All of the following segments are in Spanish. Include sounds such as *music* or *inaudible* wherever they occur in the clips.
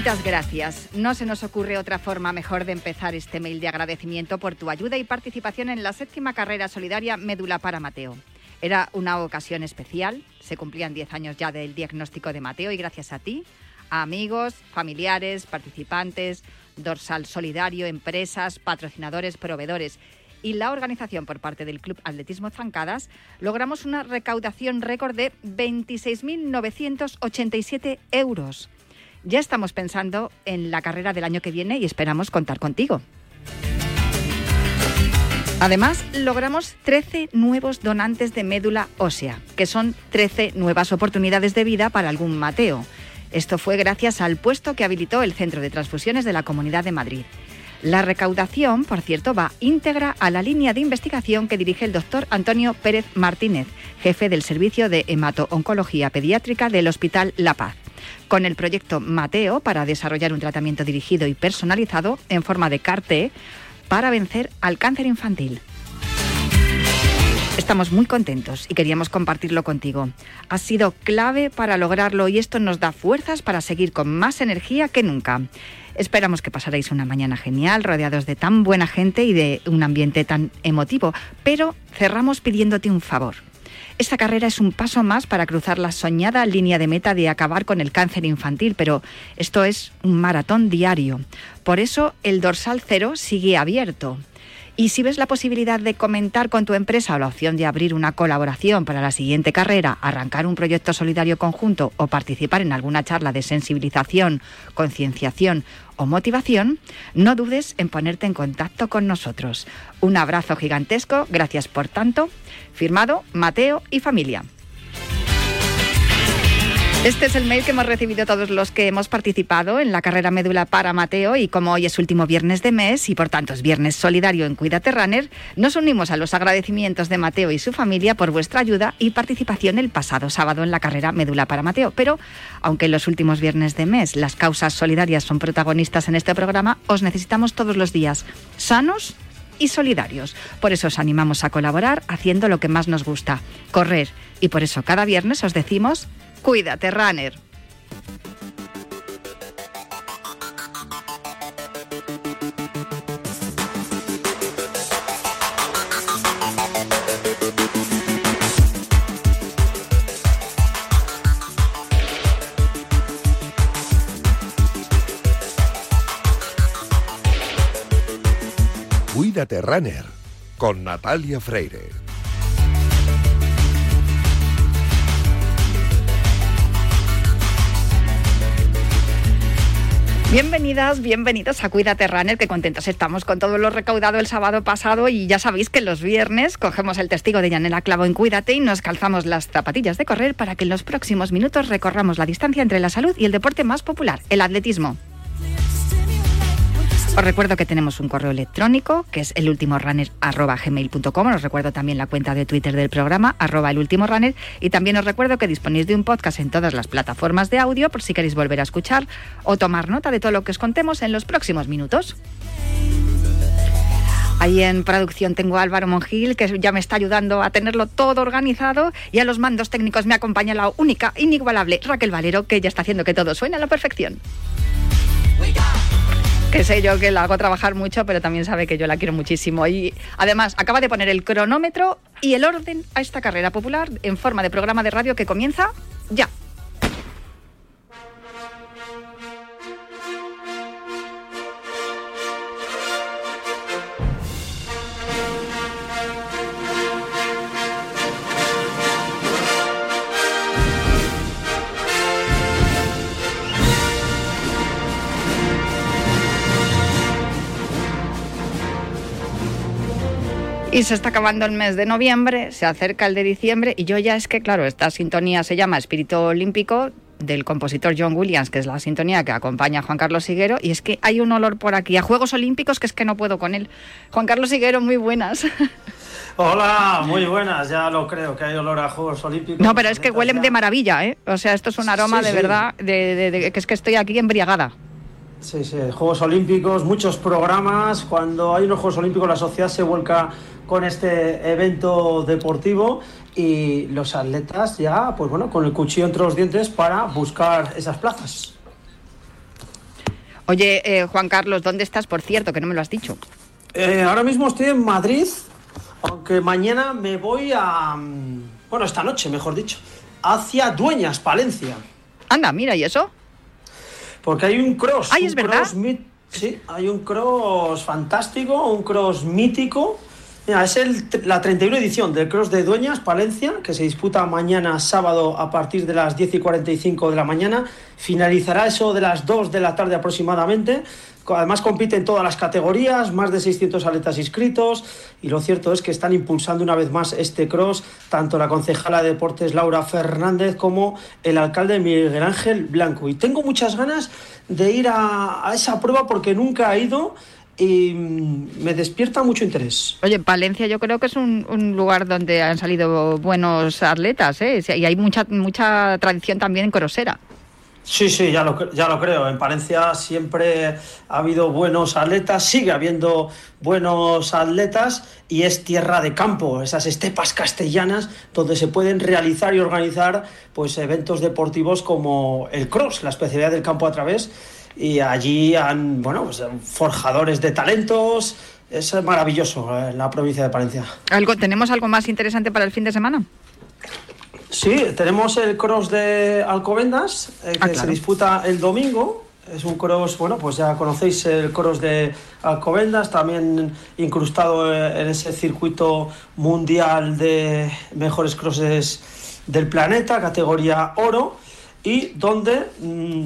Infinitas gracias. No se nos ocurre otra forma mejor de empezar este mail de agradecimiento por tu ayuda y participación en la séptima carrera solidaria Médula para Mateo. Era una ocasión especial, se cumplían 10 años ya del diagnóstico de Mateo y gracias a ti, a amigos, familiares, participantes, dorsal solidario, empresas, patrocinadores, proveedores y la organización por parte del Club Atletismo Zancadas, logramos una recaudación récord de 26.987 euros ya estamos pensando en la carrera del año que viene y esperamos contar contigo. Además, logramos 13 nuevos donantes de médula ósea, que son 13 nuevas oportunidades de vida para algún Mateo. Esto fue gracias al puesto que habilitó el Centro de Transfusiones de la Comunidad de Madrid. La recaudación, por cierto, va íntegra a la línea de investigación que dirige el doctor Antonio Pérez Martínez, jefe del Servicio de Hemato-Oncología Pediátrica del Hospital La Paz con el proyecto Mateo para desarrollar un tratamiento dirigido y personalizado en forma de CAR-T para vencer al cáncer infantil. Estamos muy contentos y queríamos compartirlo contigo. Ha sido clave para lograrlo y esto nos da fuerzas para seguir con más energía que nunca. Esperamos que pasaréis una mañana genial, rodeados de tan buena gente y de un ambiente tan emotivo, pero cerramos pidiéndote un favor. Esta carrera es un paso más para cruzar la soñada línea de meta de acabar con el cáncer infantil, pero esto es un maratón diario. Por eso el dorsal cero sigue abierto. Y si ves la posibilidad de comentar con tu empresa o la opción de abrir una colaboración para la siguiente carrera, arrancar un proyecto solidario conjunto o participar en alguna charla de sensibilización, concienciación o motivación, no dudes en ponerte en contacto con nosotros. Un abrazo gigantesco, gracias por tanto. Firmado Mateo y familia. Este es el mail que hemos recibido todos los que hemos participado en la carrera médula para Mateo y como hoy es último viernes de mes y por tanto es viernes solidario en Cuídate Runner, nos unimos a los agradecimientos de Mateo y su familia por vuestra ayuda y participación el pasado sábado en la carrera médula para Mateo. Pero aunque en los últimos viernes de mes las causas solidarias son protagonistas en este programa, os necesitamos todos los días sanos y solidarios. Por eso os animamos a colaborar haciendo lo que más nos gusta, correr. Y por eso cada viernes os decimos Cuídate, runner. Cuídate Runner con Natalia Freire. Bienvenidas, bienvenidos a Cuídate Runner, que contentos estamos con todo lo recaudado el sábado pasado y ya sabéis que los viernes cogemos el testigo de Yanela Clavo en Cuídate y nos calzamos las zapatillas de correr para que en los próximos minutos recorramos la distancia entre la salud y el deporte más popular, el atletismo. Os recuerdo que tenemos un correo electrónico que es elultimorunner.gmail.com. Os recuerdo también la cuenta de Twitter del programa, arroba elultimorunner. Y también os recuerdo que disponéis de un podcast en todas las plataformas de audio por si queréis volver a escuchar o tomar nota de todo lo que os contemos en los próximos minutos. Ahí en producción tengo a Álvaro Mongil, que ya me está ayudando a tenerlo todo organizado. Y a los mandos técnicos me acompaña la única, inigualable Raquel Valero, que ya está haciendo que todo suene a la perfección que sé yo que la hago trabajar mucho, pero también sabe que yo la quiero muchísimo. Y además acaba de poner el cronómetro y el orden a esta carrera popular en forma de programa de radio que comienza ya. Y se está acabando el mes de noviembre, se acerca el de diciembre y yo ya es que, claro, esta sintonía se llama Espíritu Olímpico del compositor John Williams, que es la sintonía que acompaña a Juan Carlos Higuero, y es que hay un olor por aquí a Juegos Olímpicos que es que no puedo con él. Juan Carlos Higuero, muy buenas. *laughs* Hola, muy buenas, ya lo creo, que hay olor a Juegos Olímpicos. No, pero es que huelen de maravilla, ¿eh? O sea, esto es un aroma de verdad, de, que es que estoy aquí embriagada. Sí, sí, Juegos Olímpicos, muchos programas. Cuando hay unos Juegos Olímpicos, la sociedad se vuelca con este evento deportivo y los atletas ya, pues bueno, con el cuchillo entre los dientes para buscar esas plazas. Oye, eh, Juan Carlos, ¿dónde estás, por cierto? Que no me lo has dicho. Eh, ahora mismo estoy en Madrid, aunque mañana me voy a... mm, Bueno, esta noche, mejor dicho, hacia Dueñas, Palencia. Anda, mira, ¿y eso? Porque hay un cross. Ay, un es verdad. cross Sí, hay un cross fantástico, un cross mítico. Es el, la 31 edición del cross de Dueñas, Palencia, que se disputa mañana sábado a partir de las 10 y 45 de la mañana. Finalizará eso de las 2 de la tarde aproximadamente. Además compiten todas las categorías, más de 600 atletas inscritos y lo cierto es que están impulsando una vez más este cross tanto la concejala de deportes Laura Fernández como el alcalde Miguel Ángel Blanco. Y tengo muchas ganas de ir a, a esa prueba porque nunca he ido y mm, me despierta mucho interés. Oye, Palencia yo creo que es un, un lugar donde han salido buenos atletas, ¿eh? Y hay mucha, mucha tradición también en crosera. Sí, sí, ya lo, ya lo creo. En Palencia siempre ha habido buenos atletas, sigue habiendo buenos atletas y es tierra de campo, esas estepas castellanas donde se pueden realizar y organizar pues eventos deportivos como el cross, la especialidad del campo a través. Y allí han, bueno, pues, forjadores de talentos. Es maravilloso eh, la provincia de Palencia. ¿Algo, ¿Tenemos algo más interesante para el fin de semana? Sí, tenemos el cross de Alcobendas, eh, que Ah, se claro. disputa el domingo. Es un cross, bueno, pues ya conocéis el cross de Alcobendas, también incrustado eh, en ese circuito mundial de mejores crosses del planeta, categoría oro, y donde mm,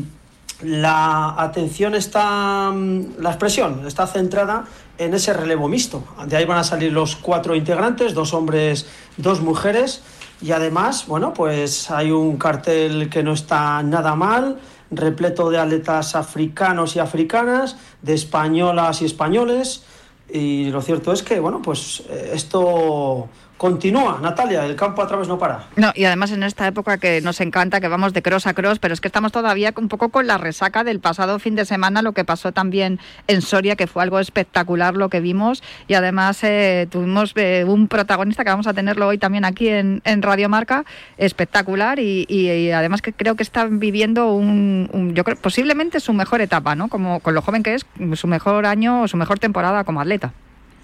la atención está, mm, la expresión está centrada en ese relevo mixto. De ahí van a salir los cuatro integrantes, dos hombres, dos mujeres. Y además, bueno, pues hay un cartel que no está nada mal, repleto de atletas africanos y africanas, de españolas y españoles. Y lo cierto es que, bueno, pues eh, esto continúa. Natalia, el campo a través no para. No, y además en esta época que nos encanta, que vamos de cross a cross, pero es que estamos todavía un poco con la resaca del pasado fin de semana, lo que pasó también en Soria, que fue algo espectacular lo que vimos, y además eh, tuvimos eh, un protagonista que vamos a tenerlo hoy también aquí en, en Radio Marca, espectacular, y, y- además que creo que está viviendo un, un- yo creo, posiblemente su mejor etapa, ¿no? Como con lo joven que es, su mejor año su mejor temporada como atleta.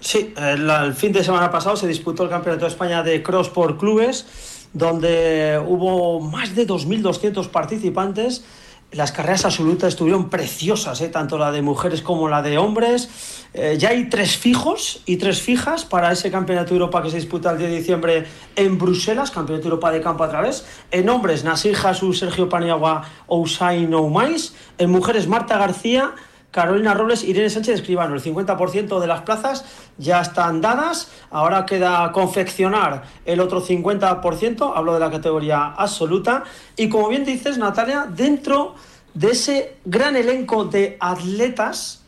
Sí, el, el fin de semana pasado se disputó el Campeonato de España de Cross por clubes, donde hubo más de 2.200 participantes. Las carreras absolutas estuvieron preciosas, ¿eh? tanto la de mujeres como la de hombres. Eh, ya hay tres fijos y tres fijas para ese Campeonato de Europa que se disputa el 10 de diciembre en Bruselas, Campeonato Europa de campo a través. En hombres, Nasir Jesús, Sergio Paniagua, Ousain Oumais. En mujeres, Marta García, Carolina Robles, Irene Sánchez Escribano. El 50% de las plazas ya están dadas. Ahora queda confeccionar el otro 50%. Hablo de la categoría absoluta. Y como bien dices, Natalia, dentro de ese gran elenco de atletas,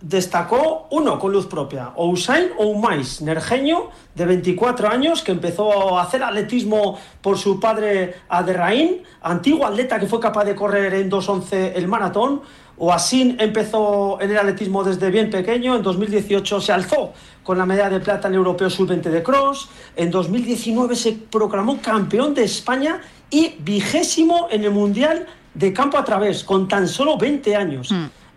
destacó uno con luz propia, Ousain Oumais, nerjeño de 24 años que empezó a hacer atletismo por su padre Aderraín, antiguo atleta que fue capaz de correr en 2.11 el maratón. Oasin empezó en el atletismo desde bien pequeño, en 2018 se alzó con la medalla de plata en el Europeo Sub-20 de Cross, en 2019 se proclamó campeón de España y vigésimo en el Mundial de campo a través, con tan solo 20 años.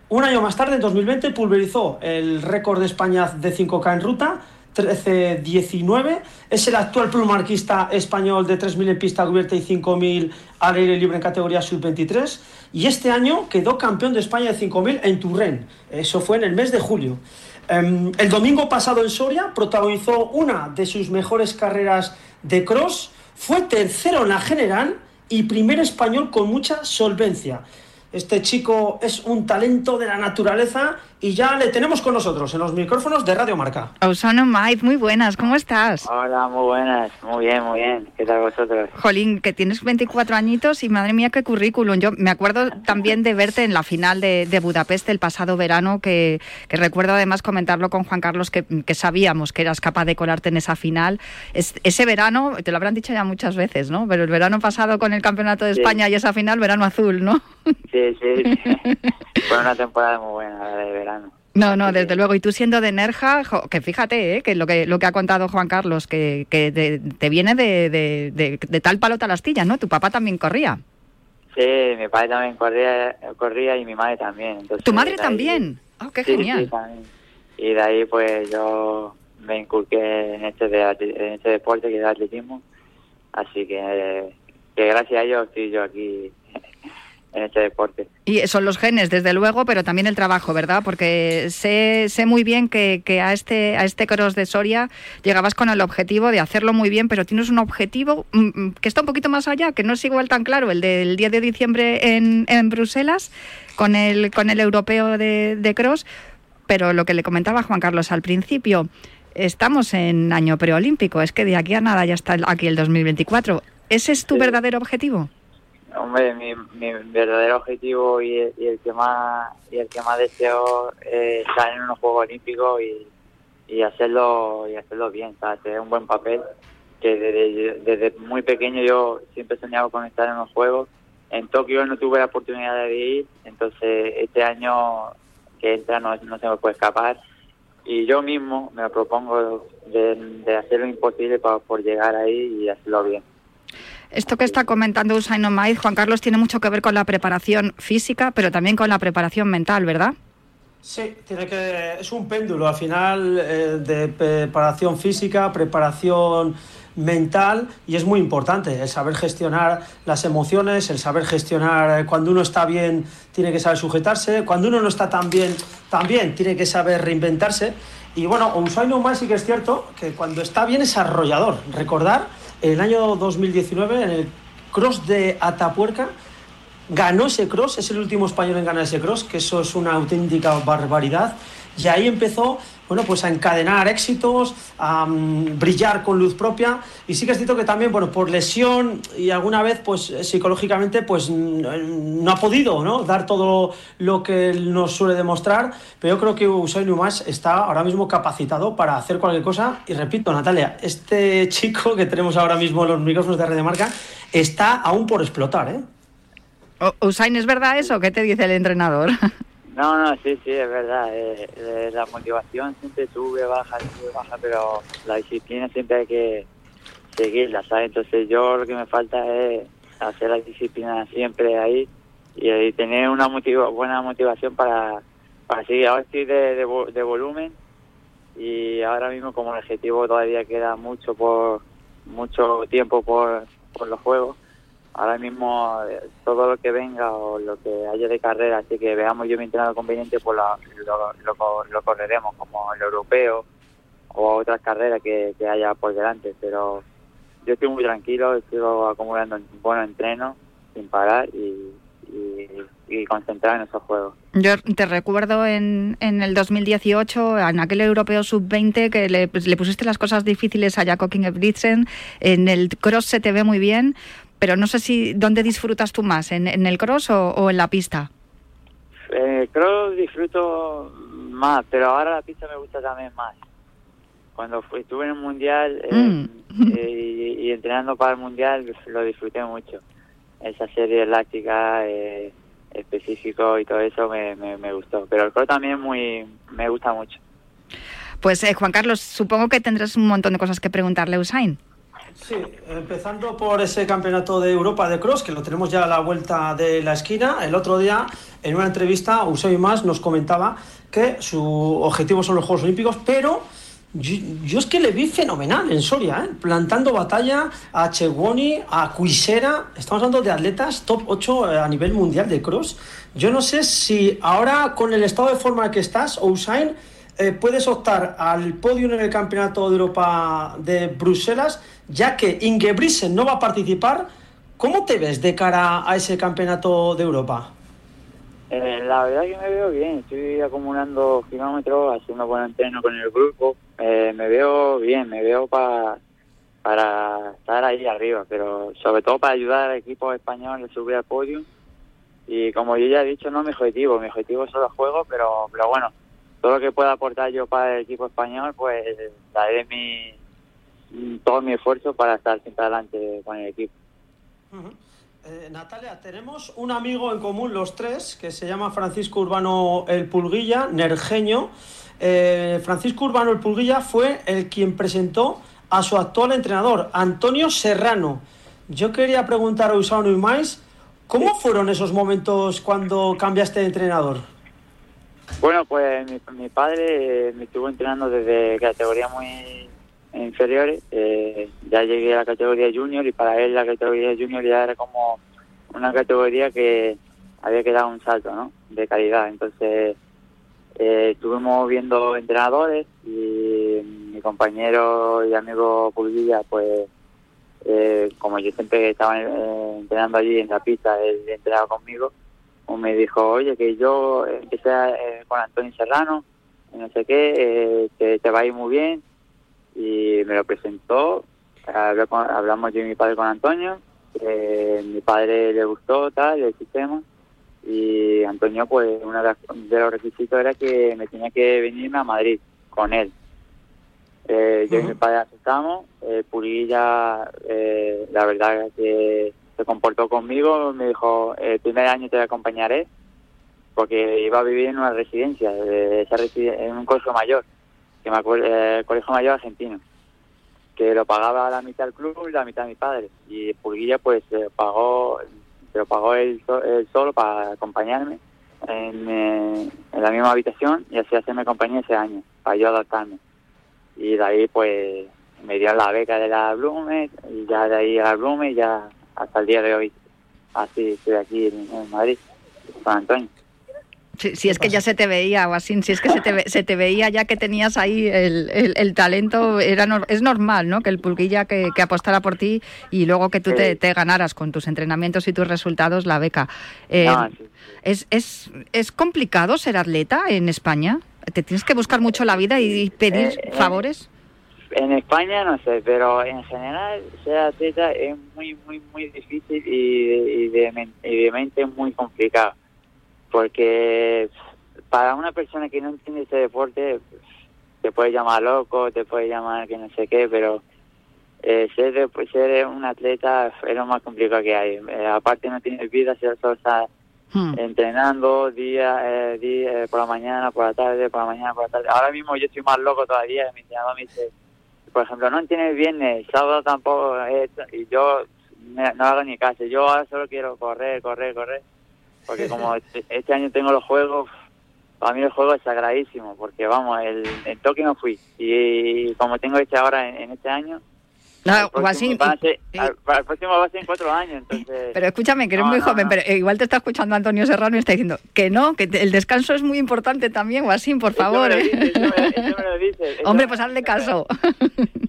Un año más tarde, en 2020, pulverizó el récord de España de 5K en ruta, 13-19. Es el actual plumarquista español de 3.000 en pista cubierta y 5.000 al aire libre en categoría sub-23. Y este año quedó campeón de España de 5.000 en Turren. Eso fue en el mes de julio. Em, el domingo pasado en Soria protagonizó una de sus mejores carreras de cross. Fue tercero en la general y primer español con mucha solvencia. Este chico es un talento de la naturaleza y ya le tenemos con nosotros en los micrófonos de Radio Marca. Osano Maiz, muy buenas, ¿cómo estás? Hola, muy buenas. Muy bien, muy bien. ¿Qué tal vosotros? Jolín, que tienes 24 añitos y madre mía, qué currículum. Yo me acuerdo también de verte en la final de, de Budapest el pasado verano, que, que recuerdo además comentarlo con Juan Carlos, que, que sabíamos que eras capaz de colarte en esa final. Es- ese verano, te lo habrán dicho ya muchas veces, ¿no? Pero el verano pasado con el Campeonato de Sí. España y esa final, verano azul, ¿no? Sí, sí, sí. *laughs* Fue una temporada muy buena, la de verano. No, no, desde luego. Y tú siendo de Nerja, jo, que fíjate, ¿eh? que lo que lo que ha contado Juan Carlos, que, que te viene de, de- de- de tal palo tal astilla, ¿no? Tu papá también corría. Sí, mi padre también corría, corría y mi madre también. Entonces, ¿Tu madre de ahí- también? Oh, qué Sí, sí, genial. también. Y de ahí pues yo me inculqué en este, en este deporte que es el atletismo. Así que, que gracias a ellos estoy yo aquí en este deporte. Y son los genes, desde luego, pero también el trabajo, ¿verdad? Porque sé, sé muy bien que, que a este a este cross de Soria llegabas con el objetivo de hacerlo muy bien, pero tienes un objetivo mm, mm, que está un poquito más allá, que no es igual tan claro, el del 10 de diciembre en, en Bruselas, con el, con el europeo de, de cross, pero lo que le comentaba Juan Carlos al principio, estamos en año preolímpico, es que de aquí a nada ya está aquí el 2024. ¿Ese es tu Sí. verdadero objetivo? Hombre, mi, mi verdadero objetivo y el, que más y el que más deseo es estar en unos Juegos Olímpicos y, hacerlo y hacerlo bien, ¿sabes? Tener un buen papel. Que desde, muy pequeño yo siempre he soñado con estar en los Juegos. En Tokio no tuve la oportunidad de ir, entonces este año que entra no, no se me puede escapar. Y yo mismo me propongo de hacer lo imposible para, por llegar ahí y hacerlo bien. Esto que está comentando Usain Omaiz, Juan Carlos, tiene mucho que ver con la preparación física, pero también con la preparación mental, ¿verdad? Sí, tiene que es un péndulo al final eh, de preparación física, preparación mental y es muy importante el saber gestionar las emociones, el saber gestionar eh, cuando uno está bien tiene que saber sujetarse, cuando uno no está tan bien también tiene que saber reinventarse y bueno, Usain Bolt sí que es cierto que cuando está bien es arrollador. Recordar el año 2019 en el cross de Atapuerca ganó ese cross, es el último español en ganar ese cross, que eso es una auténtica barbaridad. Y ahí empezó, bueno, pues a encadenar éxitos, a mm, brillar con luz propia. Y sí que es cierto que también, bueno, por lesión y alguna vez, pues eh, psicológicamente, pues no ha podido, ¿no? Dar todo lo que nos suele demostrar. Pero yo creo que Usain Umas está ahora mismo capacitado para hacer cualquier cosa. Y repito, Natalia, este *laughs* chico que tenemos ahora mismo en los micrófonos de Red de Marca está aún por explotar, ¿eh? Usain, ¿es verdad eso? ¿Qué te dice el entrenador? *laughs* No, no, sí, sí, es verdad. eh, eh, la motivación siempre sube, baja, sube, baja, pero la disciplina siempre hay que seguirla, ¿sabes? Entonces yo lo que me falta es hacer la disciplina siempre ahí y, y tener una motiva buena motivación para, para seguir. Ahora estoy de, de volumen y ahora mismo como el objetivo todavía queda mucho por mucho tiempo por, por los juegos ahora mismo eh, todo lo que venga o lo que haya de carrera, así que veamos yo mi entrenador conveniente, pues la- lo, lo, lo correremos como el europeo o otras carreras que, haya por delante, pero yo estoy muy tranquilo, estoy acumulando buenos entrenos sin parar y, y, concentrado en esos juegos. Yo te recuerdo en, en el 2018, en aquel europeo sub-20, que le, pues, le pusiste las cosas difíciles a Jakob Ingebrigtsen. En el cross se te ve muy bien, pero no sé si dónde disfrutas tú más, en, en el cross o, o en la pista. Eh, que disfruto más, pero ahora la pista me gusta también más. Cuando fui- estuve en el mundial eh, Mm. eh, y, y entrenando para el mundial lo disfruté mucho. Esa serie elástica eh, específico y todo eso me, me, me gustó. Pero el cross también muy me gusta mucho. Pues eh, Juan Carlos, supongo que tendrás un montón de cosas que preguntarle a Usain. Sí, empezando por ese campeonato de Europa de cross, que lo tenemos ya a la vuelta de la esquina. El otro día, en una entrevista, Eusebio Más nos comentaba que su objetivo son los Juegos Olímpicos, pero yo, yo es que le vi fenomenal en Soria, ¿eh? plantando batalla a Chewoni, a Cuisera. Estamos hablando de atletas top 8 a nivel mundial de cross. Yo no sé si ahora, con el estado de forma que estás, Usain, eh, puedes optar al podio en el Campeonato de Europa de Bruselas, ya que Ingebrigtsen no va a participar. ¿Cómo te ves de cara a ese Campeonato de Europa? Eh, la verdad que me veo bien, estoy acumulando kilómetros, haciendo buen entreno con el grupo, eh, me veo bien, me veo pa- para estar ahí arriba, pero sobre todo para ayudar al equipo español a subir al podio. Y como yo ya he dicho, no mi objetivo, mi objetivo son los juegos, pero, pero bueno, todo lo que pueda aportar yo para el equipo español, pues daré mi, todo mi esfuerzo para estar siempre adelante con el equipo. Eh, Natalia, tenemos un amigo en común los tres que se llama Francisco Urbano El Pulguilla, nergeño. Eh, Francisco Urbano El Pulguilla fue el quien presentó a su actual entrenador, Antonio Serrano. Yo quería preguntar a Usano y Mais, ¿Cómo fueron esos momentos cuando cambiaste de entrenador? Bueno, pues mi, padre me estuvo entrenando desde categorías muy inferiores. Eh, ya llegué a la categoría junior y para él la categoría junior ya era como una categoría que había que dar un salto ¿no? de calidad. Entonces eh, estuvimos viendo entrenadores y mi compañero y amigo Pulguilla, pues eh, como yo siempre estaba eh, entrenando allí en la pista, él entrenaba conmigo, pues me dijo, oye, que yo empecé eh, con Antonio Serrano, no sé qué, que te va a ir muy bien, y me lo presentó, hablamos yo y mi padre con Antonio, mi padre le gustó tal el sistema, y Antonio pues uno de los requisitos era que me tenía que venirme a Madrid con él. Eh, yo y mi padre aceptamos eh, Purilla eh, la verdad que se comportó conmigo me dijo el primer año te acompañaré porque iba a vivir en una residencia de esa en un colegio mayor que me acuerdo el colegio mayor argentino que lo pagaba la mitad el club y la mitad mi padre y Purilla pues pagó se lo pagó él, solo para acompañarme en, eh, en, la misma habitación y así hacerme compañía ese año, para yo adaptarme. Y de ahí pues me dio la beca de la Blume y ya de ahí a la Blume y ya hasta el día de hoy. Así estoy aquí en Madrid con Antonio. Si, es que ya se te veía, o así, si es que se te, se te veía ya que tenías ahí el, el, talento, era es normal, ¿no? Que el pulquilla que, que, apostara por ti y luego que tú te, te, ganaras con tus entrenamientos y tus resultados la beca. Eh, ¿es, es, ¿Es complicado ser atleta en España? ¿Te tienes que buscar mucho la vida y pedir eh, favores? En España no sé, pero en general ser atleta es muy, muy, muy difícil y, y, de, y de mente muy complicado porque para una persona que no entiende ese deporte te puede llamar loco, te puede llamar que no sé qué, pero eh, ser, ser un atleta es lo más complicado que hay. Eh, aparte no tienes vida, solo estás hmm. entrenando día, eh, día por la mañana, por la tarde, por la mañana, por la tarde. Ahora mismo yo estoy más loco todavía, mi entrenador me dice, por ejemplo, no tienes viernes, sábado tampoco, y yo no hago ni caso, yo ahora solo quiero correr, correr, correr porque como este, este, año tengo los juegos, para mí el juego es sagradísimo, porque vamos, el, el Tokio no fui, y como tengo este ahora en, este año, no, el próximo, va a ser, próximo va a ser en cuatro años, entonces... Pero escúchame, que eres muy joven, pero igual te está escuchando Antonio Serrano y está diciendo que no, que el descanso es muy importante también, Guasín, por favor. Eso me lo dice, *laughs* Hombre, pues hazle caso.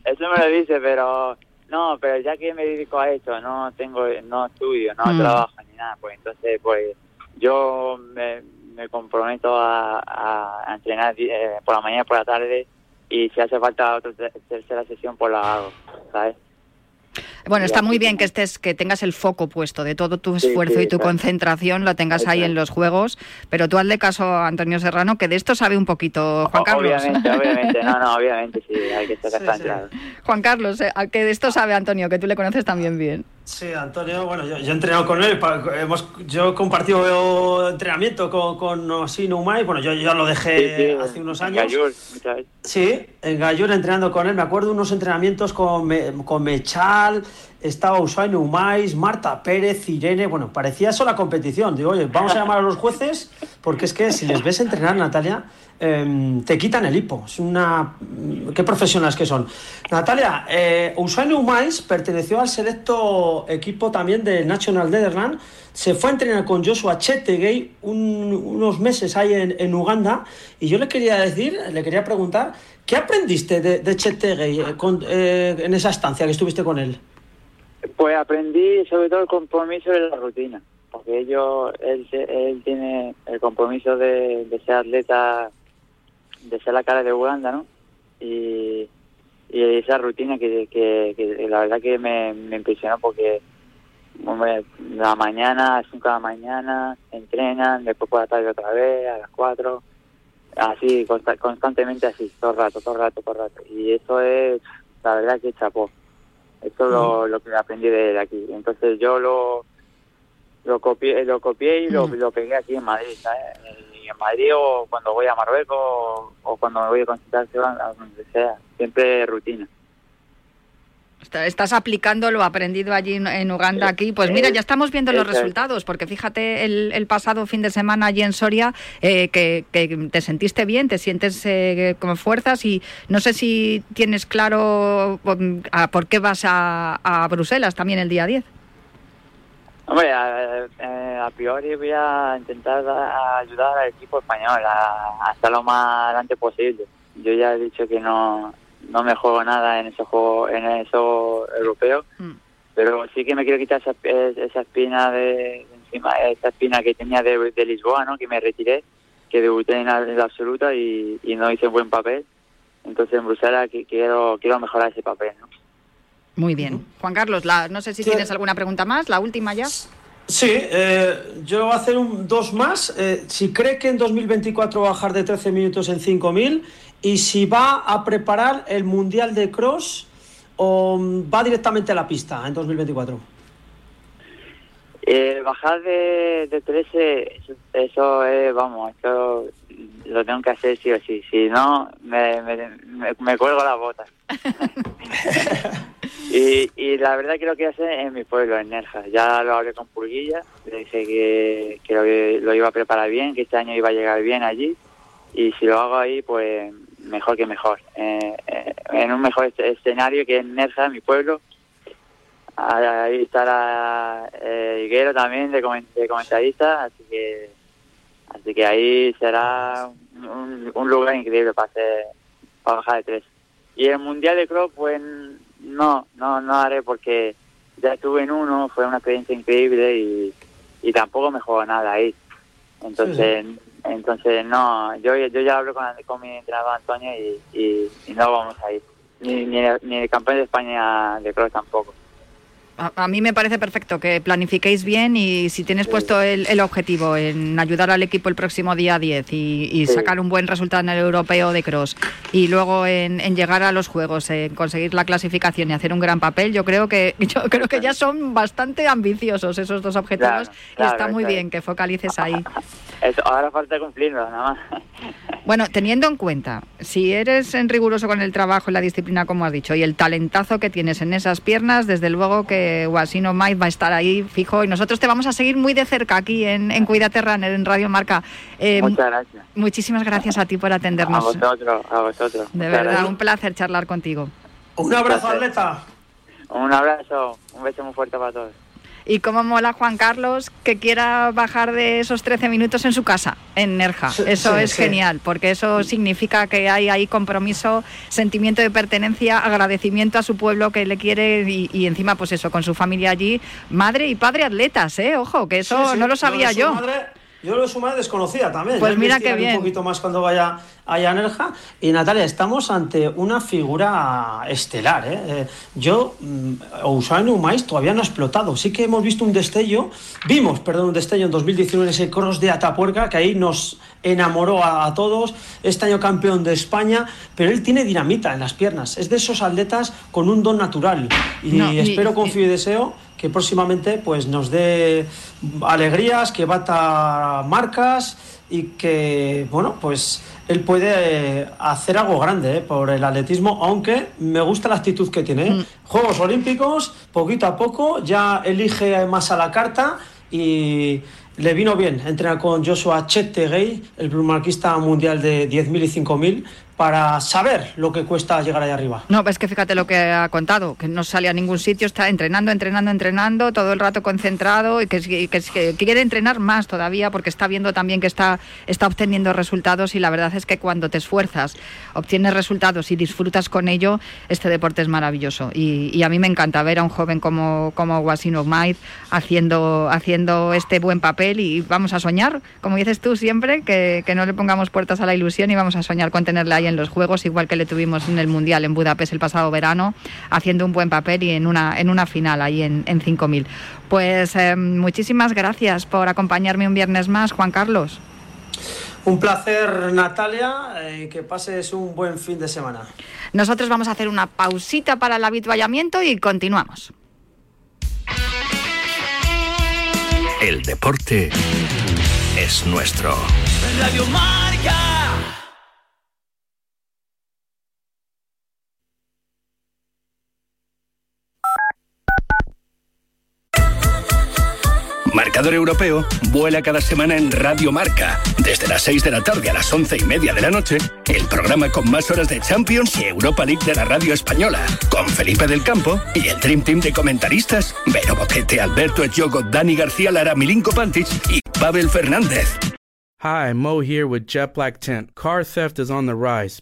Eso me lo dice, pero... No, pero ya que me dedico a esto, no tengo, no estudio, no mm. trabajo ni nada, pues entonces, pues yo me, comprometo a, entrenar eh, por la mañana y por la tarde y si hace falta otra tercera sesión pues la hago, ¿sabes? Bueno, está muy bien que estés, que tengas el foco puesto de todo tu esfuerzo y tu concentración, lo tengas ahí en los juegos, pero tú hazle caso a Antonio Serrano, que de esto sabe un poquito, Juan Carlos. Obviamente, obviamente, no, no, obviamente sí, hay que *laughs* estar sí, Juan Carlos, eh, que de esto sabe Antonio, que tú le conoces también bien. Sí, Antonio, bueno, yo, he entrenado con él, hemos, yo he compartido entrenamiento con, con Umay, bueno, yo ya lo dejé hace unos años. En sí, en Gallur entrenando con él, me acuerdo unos entrenamientos con, con Mechal, estaba Usain Umais, Marta Pérez, Irene, bueno, parecía eso la competición, digo, oye, vamos a llamar a los jueces, porque es que si les ves entrenar, Natalia, Em, te quitan el hipo. Es una... ¿Qué profesionales que son? Natalia, eh, Usain perteneció al selecto equipo también de National Netherlands. Se fue a entrenar con Joshua Chetegay unos meses ahí en, Uganda. Y yo le quería decir, le quería preguntar, ¿qué aprendiste de, de Chetegay eh, eh, en esa estancia que estuviste con él? Pues aprendí sobre todo el compromiso de la rutina, porque ellos, él, él tiene el compromiso de, de ser atleta de ser la cara de Uganda, ¿no? Y, esa rutina que, que, la verdad que me, impresionó porque la mañana, a las 5 de la mañana, entrenan, después por la tarde otra vez, a las 4, así, constantemente así, todo el rato, todo el rato, todo el rato. Y eso es, la verdad que chapó. Esto es lo, lo que aprendí de, aquí. Entonces yo lo lo copié, lo copié y lo, lo pegué aquí en Madrid, ¿sabes? En Madrid o cuando voy a Marruecos o, cuando me voy a consultar a donde sea, siempre rutina. Estás aplicando lo aprendido allí en Uganda aquí. Pues mira, ya estamos viendo los resultados, porque fíjate el, pasado fin de semana allí en Soria eh, que, te sentiste bien, te sientes eh, con fuerzas y no sé si tienes claro um, por qué vas a, a Bruselas también el día 10. Hombre, eh, a, priori voy a intentar ayudar al equipo español a, estar lo más adelante posible. Yo ya he dicho que no, no me juego nada en ese juego, en eso europeo, mm. pero sí que me quiero quitar esa, esa espina de, encima, esa espina que tenía de, Lisboa, ¿no? Que me retiré, que debuté en la, absoluta y, no hice buen papel. Entonces en Bruselas quiero quiero mejorar ese papel, ¿no? Muy bien. Juan Carlos, la, no sé si tienes alguna pregunta más, la última ya. Sí, eh, yo voy a hacer un, dos más. Eh, si cree que en 2024 va a bajar de 13 minutos en 5000 y si va a preparar el Mundial de Cross o va directamente a la pista en 2024. Eh, bajar de, de 13, eso, es, vamos, eso lo tengo que hacer sí o sí. Si no, me, me, me cuelgo las botas. *laughs* Y, y la verdad que lo quiero hacer en mi pueblo, en Nerja. Ya lo hablé con Purguilla, le dije que, que lo, iba a preparar bien, que este año iba a llegar bien allí. Y si lo hago ahí, pues mejor que mejor. Eh, eh, en un mejor escenario que en Nerja, mi pueblo. Ahí estará eh, Higuero también de, comentarista, así que así que ahí será un, un lugar increíble para hacer para bajar de tres. Y el Mundial de Cross, pues no, no, no haré porque ya estuve en uno, fue una experiencia increíble y, y tampoco me juego nada ahí. Entonces, entonces no, yo, yo ya hablo con, con mi entrenador Antonio y, y, no vamos a ir. Ni, ni, ni el campeón de España de cross tampoco. A, mí me parece perfecto que planifiquéis bien y si tienes puesto el, objetivo en ayudar al equipo el próximo día 10 y, sacar un buen resultado en el europeo de cross y luego en, llegar a los juegos, en conseguir la clasificación y hacer un gran papel, yo creo que *laughs* yo creo que ya son bastante ambiciosos esos dos objetivos y está muy bien que focalices ahí. *laughs* ahora falta cumplirlo, nada más. *laughs* Bueno, teniendo en cuenta, si eres en riguroso con el trabajo y la disciplina, como has dicho, y el talentazo que tienes en esas piernas, desde luego que Guasino Mike va a estar ahí fijo y nosotros te vamos a seguir muy de cerca aquí en, en Cuídate Runner, en Radio Marca. Eh, Muchas gracias. Muchísimas gracias a ti por atendernos. A vosotros, a vosotros. De verdad, un placer charlar contigo. Un abrazo, Atleta. Un abrazo, un beso muy fuerte para todos. Y cómo mola Juan Carlos que quiera bajar de esos 13 minutos en su casa, en Nerja. eso es genial, porque eso significa que hay ahí compromiso, sentimiento de pertenencia, agradecimiento a su pueblo que le quiere y, encima, pues eso, con su familia allí, madre y padre atletas, ¿eh? Ojo, que eso no lo sabía yo. Yo lo de su madre desconocida también. Pues mira qué bien. Un poquito más cuando vaya a Nerja. Y Natalia, estamos ante una figura estelar. ¿eh? eh yo, mm, Usain Umais todavía no ha explotado. Sí que hemos visto un destello, vimos, perdón, un destello en 2019 en ese cross de Atapuerca, que ahí nos enamoró a, todos. Este año campeón de España, pero él tiene dinamita en las piernas. Es de esos atletas con un don natural. Y espero, confío y deseo que próximamente pues nos dé alegrías, que bata marcas y que, bueno, pues él puede hacer algo grande eh, por el atletismo, aunque me gusta la actitud que tiene. Eh. Mm. Juegos Olímpicos, poquito a poco, ya elige más a la carta y le vino bien entrenar con Joshua Chettegay, el plumarquista mundial de 10.000 y 5.000, para saber lo que cuesta llegar allá arriba. No, es que fíjate lo que ha contado, que no sale a ningún sitio, está entrenando, entrenando, entrenando, todo el rato concentrado y que, quiere entrenar más todavía porque está viendo también que está, está obteniendo resultados y la verdad es que cuando te esfuerzas, obtienes resultados y disfrutas con ello, este deporte es maravilloso. Y, a mí me encanta ver a un joven como, como Wasino Maid haciendo, este buen papel y vamos a soñar, como dices tú siempre, que, no le pongamos puertas a la ilusión y vamos a soñar con tenerla en los Juegos, igual que le tuvimos en el Mundial en Budapest el pasado verano, haciendo un buen papel y en una, en una final ahí en, en 5.000. Pues eh, muchísimas gracias por acompañarme un viernes más, Juan Carlos. Un placer, Natalia, eh, que pases un buen fin de semana. Nosotros vamos a hacer una pausita para el habituallamiento y continuamos. El deporte es nuestro. Radio Marcador Europeo vuela cada semana en Radio Marca. Desde las 6 de la tarde a las 11 y media de la noche, el programa con más horas de Champions y Europa League de la radio española. Con Felipe del Campo y el Dream Team de comentaristas, Vero Boquete, Alberto Echogo, Dani García Lara, Milinko Pantic y Pavel Fernández. Hi, Mo here with Jet Black Tent. Car theft is on the rise.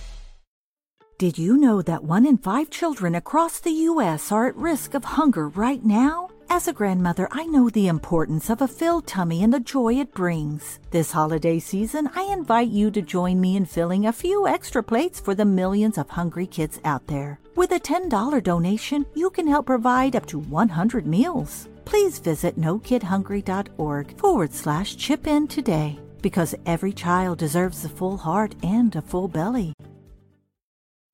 Did you know that one in five children across the U.S. are at risk of hunger right now? As a grandmother, I know the importance of a filled tummy and the joy it brings. This holiday season, I invite you to join me in filling a few extra plates for the millions of hungry kids out there. With a $10 donation, you can help provide up to 100 meals. Please visit nokidhungry.org forward slash chip in today because every child deserves a full heart and a full belly.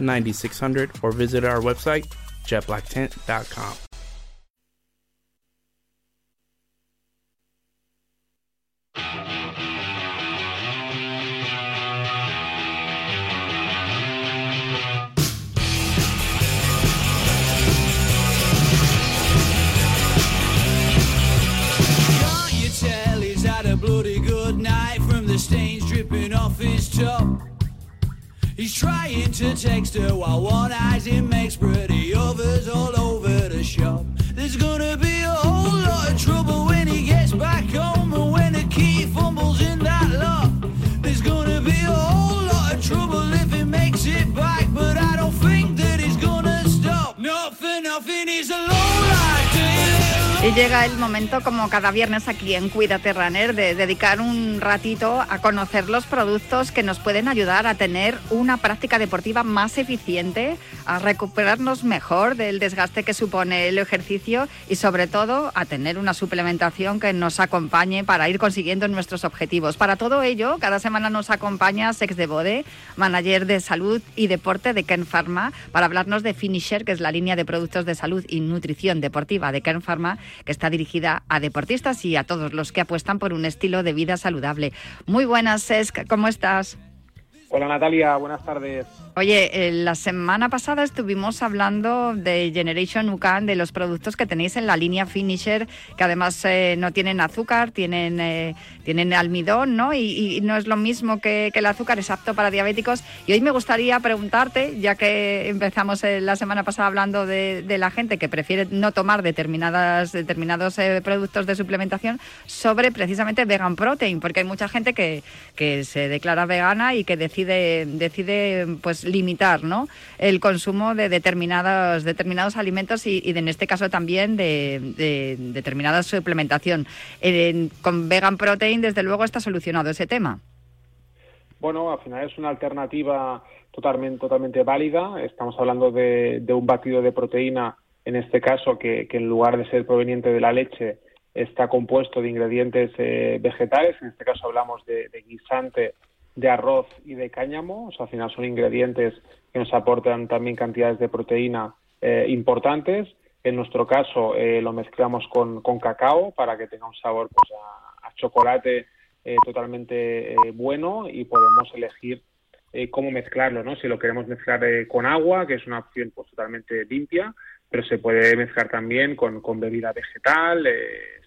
9600, or visit our website, jetblacktent.com. Bloody good night from the stains dripping off his top? He's trying to text her while one eye's him makes pretty others all over the shop. There's gonna be a whole lot of trouble when he gets back home and when the key fumbles in that lock. There's gonna be a whole lot of trouble if he makes it back, but I don't think that he's gonna stop. Not for nothing, he's a low Y llega el momento, como cada viernes aquí en Cuídate Runner, de dedicar un ratito a conocer los productos que nos pueden ayudar a tener una práctica deportiva más eficiente, a recuperarnos mejor del desgaste que supone el ejercicio y sobre todo a tener una suplementación que nos acompañe para ir consiguiendo nuestros objetivos. Para todo ello, cada semana nos acompaña Sex de Bode, manager de salud y deporte de Ken Pharma, para hablarnos de Finisher, que es la línea de productos de salud y nutrición deportiva de Ken Pharma que está dirigida a deportistas y a todos los que apuestan por un estilo de vida saludable. Muy buenas, Cesc, ¿cómo estás? Hola Natalia, buenas tardes. Oye, eh, la semana pasada estuvimos hablando de Generation UCAN, de los productos que tenéis en la línea Finisher, que además eh, no tienen azúcar, tienen, eh, tienen almidón, ¿no? Y, y no es lo mismo que, el azúcar, es apto para diabéticos. Y hoy me gustaría preguntarte, ya que empezamos eh, la semana pasada hablando de, de la gente que prefiere no tomar determinadas, determinados eh, productos de suplementación, sobre precisamente vegan protein, porque hay mucha gente que, que se declara vegana y que decide, decide pues limitar ¿no? el consumo de determinados, determinados alimentos y, y en este caso también de, de determinada suplementación. En- con vegan protein, desde luego, está solucionado ese tema. Bueno, al final es una alternativa totalmente, totalmente válida. Estamos hablando de, de un batido de proteína, en este caso, que, en lugar de ser proveniente de la leche, está compuesto de ingredientes eh, vegetales. En este caso hablamos de guisante, de arroz y de cáñamo. O sea, al final son ingredientes que nos aportan también cantidades de proteína eh, importantes. En nuestro caso eh, lo mezclamos con, con cacao para que tenga un sabor pues, a, chocolate eh, totalmente eh, bueno y podemos elegir cómo mezclarlo, ¿no? Si lo queremos mezclar con agua, que es una opción pues totalmente limpia, pero se puede mezclar también con, con bebida vegetal,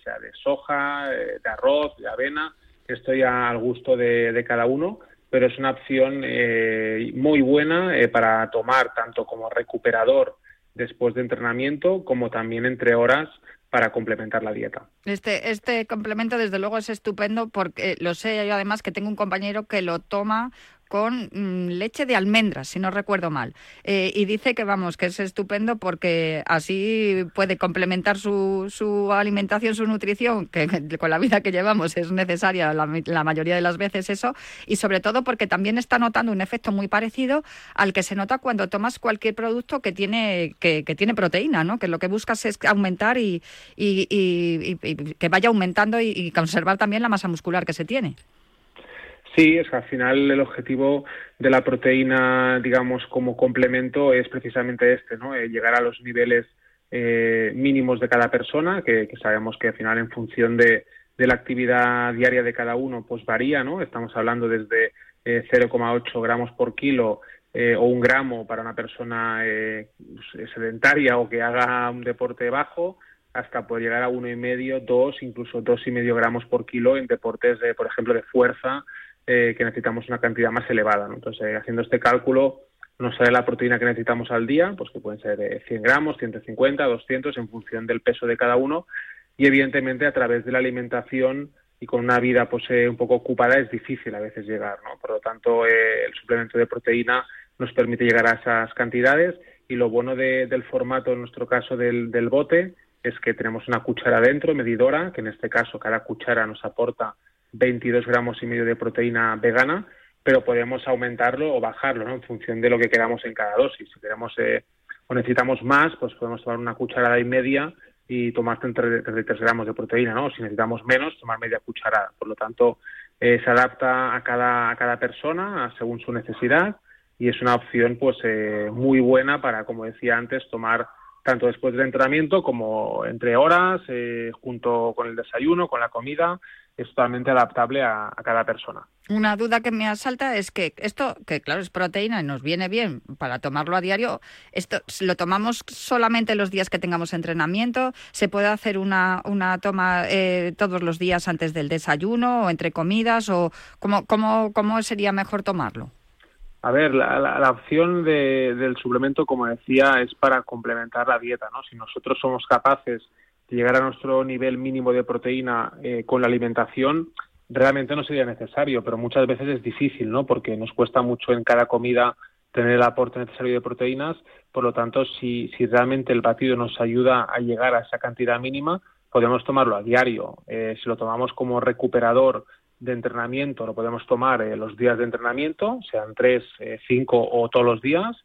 sea de soja, de arroz, de avena, esto ya al gusto de, cada uno, pero es una opción eh, muy buena eh, para tomar tanto como recuperador después de entrenamiento como también entre horas para complementar la dieta. Este, este complemento, desde luego, es estupendo porque lo sé yo además que tengo un compañero que lo toma con mm, leche de almendras, si no recuerdo mal. Eh, y dice que, vamos, que es estupendo porque así puede complementar su, su alimentación, su nutrición, que *laughs* con la vida que llevamos es necesaria la, mayoría de las veces eso, y sobre todo porque también está notando un efecto muy parecido al que se nota cuando tomas cualquier producto que tiene, que, tiene proteína, ¿no? Que lo que buscas es aumentar y, y que vaya aumentando y conservar también la masa muscular que se tiene. Sí, es que al final el objetivo de la proteína, digamos, como complemento es precisamente este, ¿no? Eh, llegar a los niveles eh, mínimos de cada persona, que, sabemos que al final en función de, la actividad diaria de cada uno, pues varía, ¿no? Estamos hablando desde 0,8 eh, gramos por kilo o un gramo para una persona pues, sedentaria o que haga un deporte bajo, hasta poder llegar a uno y medio, dos, incluso dos y medio gramos por kilo en deportes, de, por ejemplo, de fuerza eh, que necesitamos una cantidad más elevada. Entonces, eh, haciendo este cálculo, nos sale la proteína que necesitamos al día, pues que pueden ser 100 gramos, 150, 200, en función del peso de cada uno. Y evidentemente, a través de la alimentación y con una vida pues, eh, un poco ocupada, es difícil a veces llegar. ¿no? Por lo tanto, el suplemento de proteína nos permite llegar a esas cantidades. Y lo bueno del formato, en nuestro caso, del, del bote, es que tenemos una cuchara dentro, medidora, que en este caso cada cuchara nos aporta 22 gramos y medio de proteína vegana, pero podemos aumentarlo o bajarlo en función de lo que queramos en cada dosis. Si queremos eh, o necesitamos más, pues podemos tomar una cucharada y media y tomar 33 gramos de proteína, ¿no? Si necesitamos menos, tomar media cucharada. Por lo tanto, eh, se adapta a cada, a cada persona según su necesidad y es una opción pues eh, muy buena para, como decía antes, tomar tanto después del entrenamiento como entre horas, junto con el desayuno, con la comida, es totalmente adaptable a, cada persona. Una duda que me asalta es que esto, que claro es proteína y nos viene bien para tomarlo a diario, esto lo tomamos solamente los días que tengamos entrenamiento, se puede hacer una, una toma eh, todos los días antes del desayuno o entre comidas o cómo, cómo, cómo sería mejor tomarlo. A ver, la, la, opción del suplemento, como decía, es para complementar la dieta, ¿no? Si nosotros somos capaces llegar a nuestro nivel mínimo de proteína eh, con la alimentación realmente no sería necesario, pero muchas veces es difícil, ¿no? Porque nos cuesta mucho en cada comida tener el aporte necesario de proteínas, por lo tanto, si, si realmente el batido nos ayuda a llegar a esa cantidad mínima, podemos tomarlo a diario. Eh, si lo tomamos como recuperador de entrenamiento, lo podemos tomar eh, los días de entrenamiento, sean tres, cinco o todos los días,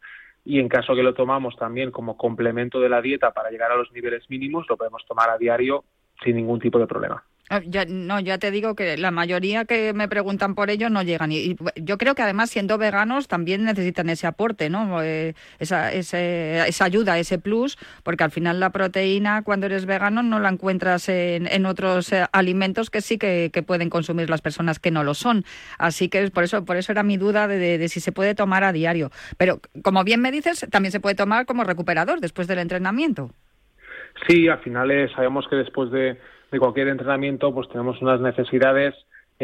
y en caso que lo tomamos también como complemento de la dieta para llegar a los niveles mínimos, lo podemos tomar a diario sin ningún tipo de problema. Ah, ya, no, ya te digo que la mayoría que me preguntan por ello no llegan. Y, yo creo que además, siendo veganos, también necesitan ese aporte, ¿no? Eh, esa, esa ayuda, ese plus, porque al final la proteína, cuando eres vegano, no la encuentras en, otros eh, alimentos que sí que, pueden consumir las personas que no lo son. Así que por eso, por eso era mi duda de, de si se puede tomar a diario. Pero, como bien me dices, también se puede tomar como recuperador después del entrenamiento. Sí, al final eh, sabemos que después de de cualquier entrenamiento, pues tenemos unas necesidades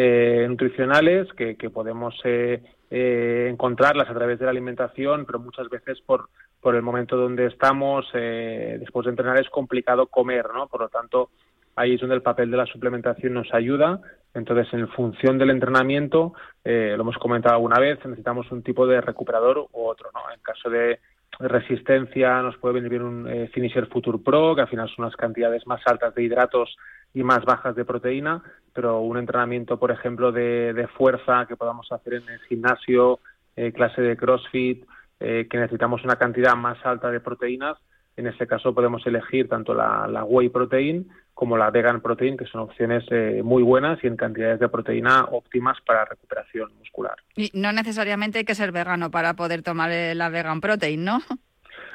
eh, nutricionales que, podemos eh, eh, encontrarlas a través de la alimentación, pero muchas veces por, por el momento donde estamos, después de entrenar es complicado comer, ¿no? Por lo tanto, ahí es donde el papel de la suplementación nos ayuda. Entonces, en función del entrenamiento, lo hemos comentado alguna vez, necesitamos un tipo de recuperador u otro, ¿no? En caso de resistencia nos puede venir bien un Finisher Future Pro, que al final son unas cantidades más altas de hidratos y más bajas de proteína, pero un entrenamiento, por ejemplo, de, fuerza que podamos hacer en el gimnasio, eh, clase de CrossFit, eh, que necesitamos una cantidad más alta de proteínas, en este caso podemos elegir tanto la, whey protein como la vegan protein, que son opciones eh, muy buenas y en cantidades de proteína óptimas para recuperación muscular. Y no necesariamente hay que ser vegano para poder tomar la vegan protein, ¿no?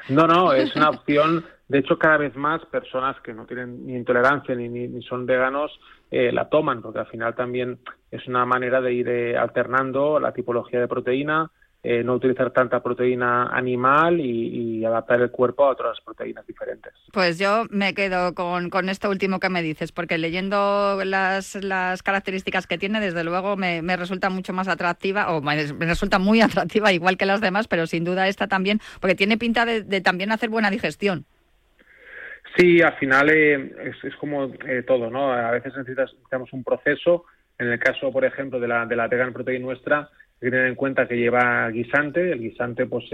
No, no, es una *laughs* opción de hecho, cada vez más personas que no tienen ni intolerancia ni, ni, son veganos eh, la toman, porque al final también es una manera de ir eh, alternando la tipología de proteína, eh, no utilizar tanta proteína animal y, adaptar el cuerpo a otras proteínas diferentes. Pues yo me quedo con, con esto último que me dices, porque leyendo las, las características que tiene, desde luego me, me resulta mucho más atractiva, o me, resulta muy *laughs* atractiva, igual que las demás, pero sin duda esta también, porque tiene pinta de también hacer buena digestión. Sí, al final es, es, como todo, ¿no? A veces necesitamos un proceso. En el caso, por ejemplo, de la, de la vegan protein nuestra, hay que tener en cuenta que lleva guisante. El guisante, pues,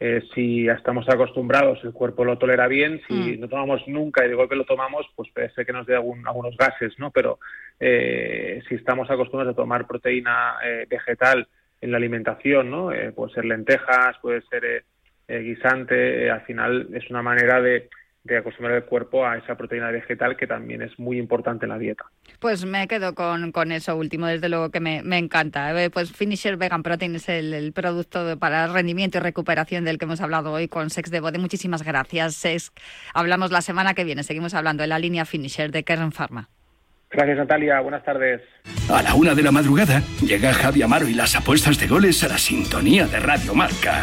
eh, si estamos acostumbrados, el cuerpo lo tolera bien. Si mm. no tomamos nunca y de golpe lo tomamos, pues puede ser que nos dé algunos gases, ¿no? Pero eh, si estamos acostumbrados a tomar proteína eh, vegetal en la alimentación, ¿no? puede ser lentejas, puede ser guisante, al final es una manera de de acostumbrar el cuerpo a esa proteína vegetal que también es muy importante en la dieta. Pues me quedo con, con eso último, desde luego que me, me encanta. Eh, pues Finisher Vegan Protein es el, producto para rendimiento y recuperación del que hemos hablado hoy con Sex de Bode. Muchísimas gracias, Sex. Hablamos la semana que viene, seguimos hablando de la línea Finisher de Kern Pharma. Gracias, Natalia. Buenas tardes. A la una de la madrugada llega Javi Amaro y las apuestas de goles a la sintonía de Radio Marca.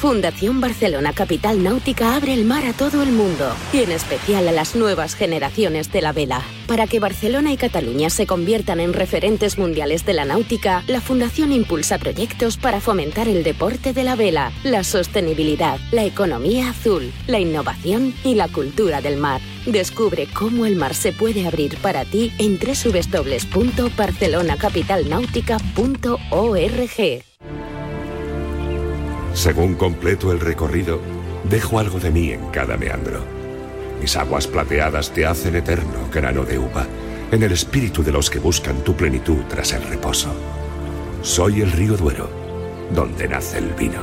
Fundación Barcelona Capital Náutica abre el mar a todo el mundo y en especial a las nuevas generaciones de la vela. Para que Barcelona y Cataluña se conviertan en referentes mundiales de la náutica, la Fundación impulsa proyectos para fomentar el deporte de la vela, la sostenibilidad, la economía azul, la innovación y la cultura del mar. Descubre cómo el mar se puede abrir para ti en www.barcelonacapitalnáutica.org. Según completo el recorrido, dejo algo de mí en cada meandro. Mis aguas plateadas te hacen eterno grano de uva, en el espíritu de los que buscan tu plenitud tras el reposo. Soy el río Duero, donde nace el vino.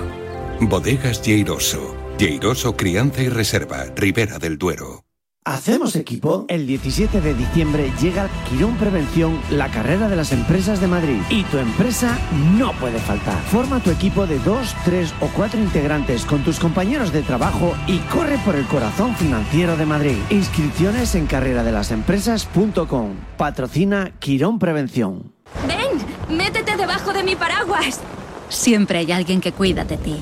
Bodegas Lleiroso. Lleiroso Crianza y Reserva, Ribera del Duero. ¿Hacemos equipo? El 17 de diciembre llega Quirón Prevención, la carrera de las empresas de Madrid. Y tu empresa no puede faltar. Forma tu equipo de dos, tres o cuatro integrantes con tus compañeros de trabajo y corre por el corazón financiero de Madrid. Inscripciones en carreradelasempresas.com. Patrocina Quirón Prevención. Ven, métete debajo de mi paraguas. Siempre hay alguien que cuida de ti.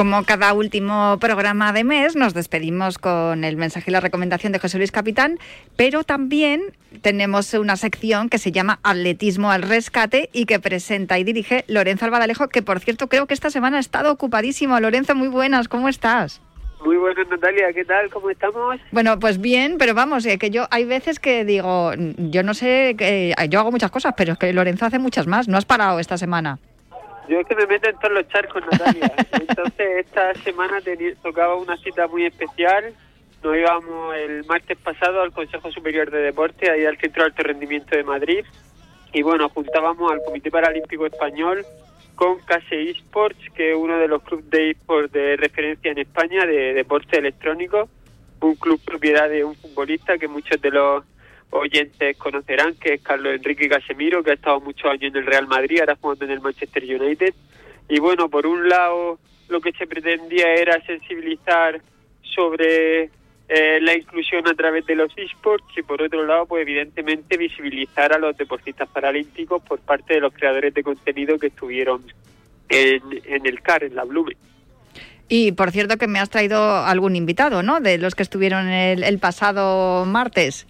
Como cada último programa de mes, nos despedimos con el mensaje y la recomendación de José Luis Capitán, pero también tenemos una sección que se llama Atletismo al Rescate y que presenta y dirige Lorenzo Albadalejo, que por cierto creo que esta semana ha estado ocupadísimo. Lorenzo, muy buenas, ¿cómo estás? Muy buenas, Natalia, ¿qué tal? ¿Cómo estamos? Bueno, pues bien, pero vamos, eh, que yo hay veces que digo, yo no sé, que yo hago muchas cosas, pero es que Lorenzo hace muchas más. ¿No has parado esta semana? Yo es que me meto en todos los charcos, Natalia. *laughs* Entonces, esta semana tocaba una cita muy especial. Nos íbamos el martes pasado al Consejo Superior de Deporte, ahí al Centro de Alto Rendimiento de Madrid. Y bueno, apuntábamos al Comité Paralímpico Español con Case Esports, que es uno de los clubes de esports de referencia en España de deporte electrónico. Un club propiedad de un futbolista que muchos de los oyentes conocerán, que es Carlos Enrique Casemiro, que ha estado muchos años en el Real Madrid, ahora jugando en el Manchester United. Y bueno, por un lado, lo que se pretendía era sensibilizar sobre eh, la inclusión a través de los esports y por otro lado, pues evidentemente visibilizar a los deportistas paralímpicos por parte de los creadores de contenido que estuvieron en, en el CAR, en la Blume. Y por cierto que me has traído algún invitado, ¿no? De los que estuvieron el, el pasado martes.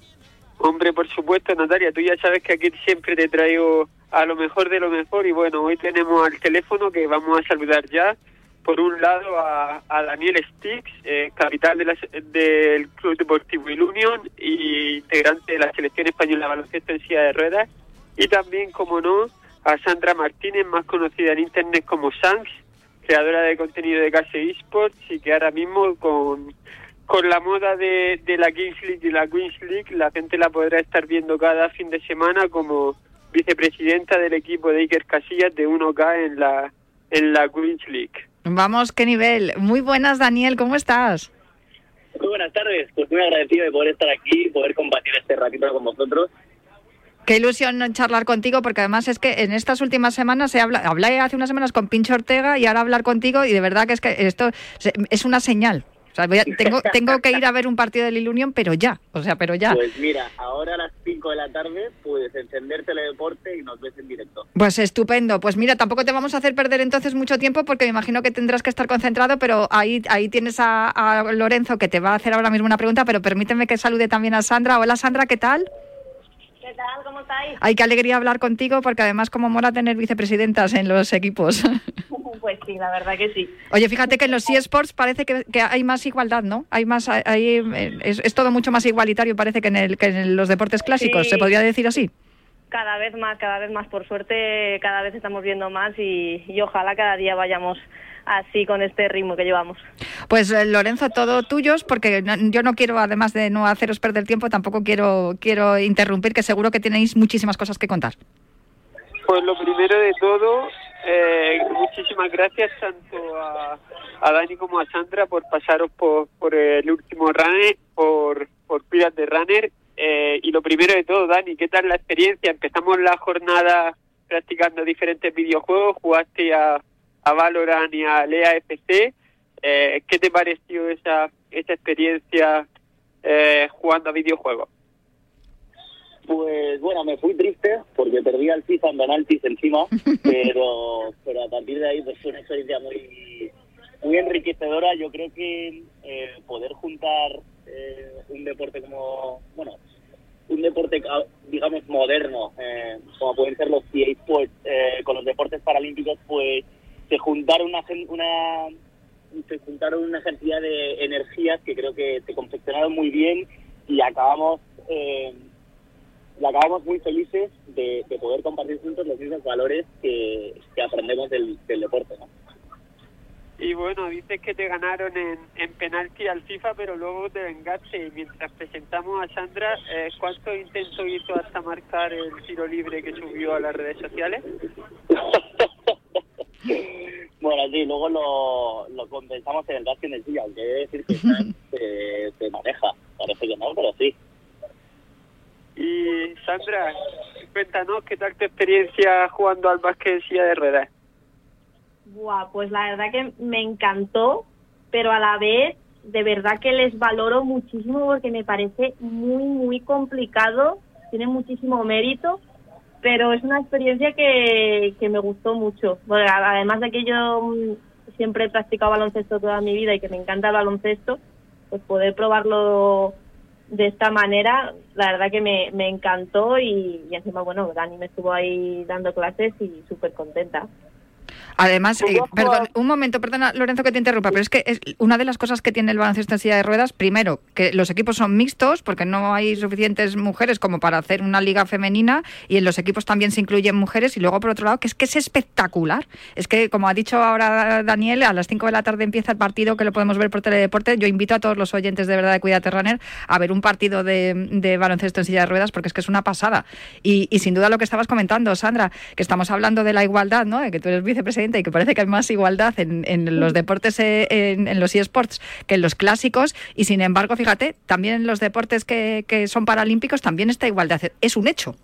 Hombre, por supuesto, Natalia, tú ya sabes que aquí siempre te traigo a lo mejor de lo mejor y bueno, hoy tenemos al teléfono que vamos a saludar ya. Por un lado a, Daniel Stix, eh, capital de del Club Deportivo Ilunion y integrante de la selección española de baloncesto en silla de ruedas. Y también, como no, a Sandra Martínez, más conocida en internet como Sans, creadora de contenido de Case Esports y que ahora mismo con con la moda de, de la Kings League y la Queens League, la gente la podrá estar viendo cada fin de semana como vicepresidenta del equipo de Iker Casillas de 1K en la, en la Queens League. Vamos, qué nivel. Muy buenas, Daniel, ¿cómo estás? Muy buenas tardes, pues muy agradecido de poder estar aquí, poder compartir este ratito con vosotros. Qué ilusión charlar contigo, porque además es que en estas últimas semanas se habla, hablé hace unas semanas con Pincho Ortega y ahora hablar contigo y de verdad que es que esto es una señal. *laughs* Tengo, tengo que ir a ver un partido de la Unión, pero ya, o sea, pero ya. Pues mira, ahora a las 5 de la tarde puedes encender Teledeporte y nos ves en directo. Pues estupendo. Pues mira, tampoco te vamos a hacer perder entonces mucho tiempo porque me imagino que tendrás que estar concentrado, pero ahí, ahí tienes a, a Lorenzo que te va a hacer ahora mismo una pregunta, pero permíteme que salude también a Sandra. Hola Sandra, ¿qué tal? ¿Qué tal? ¿Cómo estáis? Ay, qué alegría hablar contigo porque además como mola tener vicepresidentas en los equipos. *laughs* Pues sí, la verdad que sí. Oye, fíjate que en los eSports parece que, que hay más igualdad, ¿no? Hay más, hay, es, es, todo mucho más igualitario parece que en, el, que en los deportes clásicos, Sí. ¿se podría decir así? Cada vez más, cada vez más. Por suerte, cada vez estamos viendo más y, y ojalá cada día vayamos así con este ritmo que llevamos. Pues eh, Lorenzo, todo tuyos, porque no- yo no quiero, además de no haceros perder tiempo, tampoco quiero, quiero interrumpir, que seguro que tenéis muchísimas cosas que contar. Pues lo primero de todo, eh, muchísimas gracias tanto a, Dani como a Sandra por pasaros por, por el último runner, por, por Piras de Runner. Eh, y lo primero de todo, Dani, ¿qué tal la experiencia? Empezamos la jornada practicando diferentes videojuegos, jugaste a, a Valorant y a Lea FC. Eh, ¿Qué te pareció esa, esa experiencia eh, jugando a videojuegos? Pues bueno, me fui triste porque perdí al FIFA en penaltis encima, *laughs* pero, pero a partir de ahí pues fue una experiencia muy, muy enriquecedora. Yo creo que eh, poder juntar eh, un deporte como, bueno, un deporte digamos moderno, eh, como pueden ser los EA Sports, eh, con los deportes paralímpicos, pues se juntaron una se juntaron una cantidad de energías que creo que se confeccionaron muy bien y acabamos eh, y acabamos muy felices de, de poder compartir juntos los mismos valores que, que aprendemos del, del deporte. ¿no? Y bueno, dices que te ganaron en, en penalti al FIFA, pero luego te vengaste. Y mientras presentamos a Sandra, eh, ¿cuántos intentos hizo hasta marcar el tiro libre que subió a las redes sociales? *laughs* Bueno, sí, luego lo, lo compensamos en el Basket en sí, aunque he de decir que *laughs* se, se maneja. Parece que no, pero sí. Y Sandra, cuéntanos, ¿qué tal tu experiencia jugando al básquet silla de ruedas? Buah, pues la verdad que me encantó, pero a la vez de verdad que les valoro muchísimo porque me parece muy, muy complicado, tiene muchísimo mérito, pero es una experiencia que, que me gustó mucho. Además de que yo mm, siempre he practicado baloncesto toda mi vida y que me encanta el baloncesto, pues poder probarlo de esta manera, la verdad que me, me encantó y, y encima, bueno, Dani me estuvo ahí dando clases y súper contenta. Además, eh, perdón, un momento, perdona Lorenzo que te interrumpa, pero es que es una de las cosas que tiene el baloncesto en silla de ruedas, primero, que los equipos son mixtos porque no hay suficientes mujeres como para hacer una liga femenina y en los equipos también se incluyen mujeres y luego por otro lado que es que es espectacular. Es que como ha dicho ahora Daniel, a las 5 de la tarde empieza el partido que lo podemos ver por Teledeporte. Yo invito a todos los oyentes de verdad de Cuídate Runner a ver un partido de, de baloncesto en silla de ruedas porque es que es una pasada. Y, y sin duda lo que estabas comentando, Sandra, que estamos hablando de la igualdad, ¿no? De que tú eres y que parece que hay más igualdad en, en los deportes, eh, en, en los eSports que en los clásicos. Y sin embargo, fíjate, también en los deportes que, que son paralímpicos también esta igualdad. Es un hecho.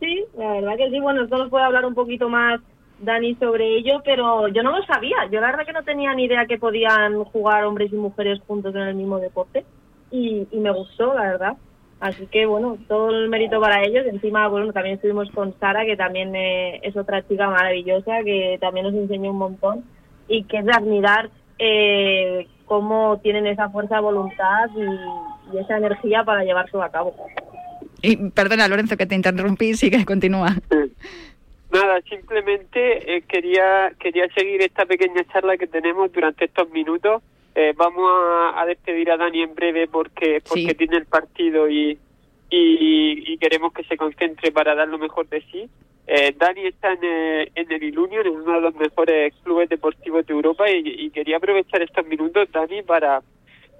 Sí, la verdad que sí. Bueno, esto nos puede hablar un poquito más Dani sobre ello, pero yo no lo sabía. Yo la verdad que no tenía ni idea que podían jugar hombres y mujeres juntos en el mismo deporte y, y me gustó, la verdad. Así que bueno, todo el mérito para ellos. Encima, bueno, también estuvimos con Sara, que también eh, es otra chica maravillosa, que también nos enseñó un montón y que es de admirar eh, cómo tienen esa fuerza de voluntad y, y esa energía para llevarlo a cabo. Y perdona, Lorenzo, que te interrumpí, sigue, continúa. Nada, simplemente eh, quería quería seguir esta pequeña charla que tenemos durante estos minutos. Eh, vamos a, a despedir a Dani en breve porque porque Sí. tiene el partido y, y, y queremos que se concentre para dar lo mejor de sí. Eh, Dani está en el, en el Ilunion, en uno de los mejores clubes deportivos de Europa y, y quería aprovechar estos minutos, Dani, para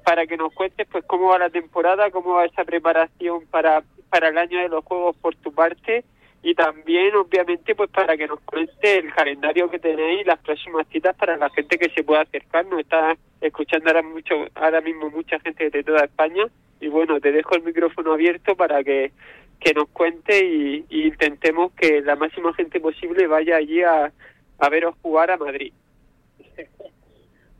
para que nos cuentes pues cómo va la temporada, cómo va esa preparación para, para el año de los Juegos por tu parte y también obviamente pues para que nos cuente el calendario que tenéis las próximas citas para la gente que se pueda acercar. Nos está escuchando ahora mucho ahora mismo mucha gente de toda España. Y bueno te dejo el micrófono abierto para que, que nos cuente y, intentemos que la máxima gente posible vaya allí a, a veros jugar a Madrid. *laughs*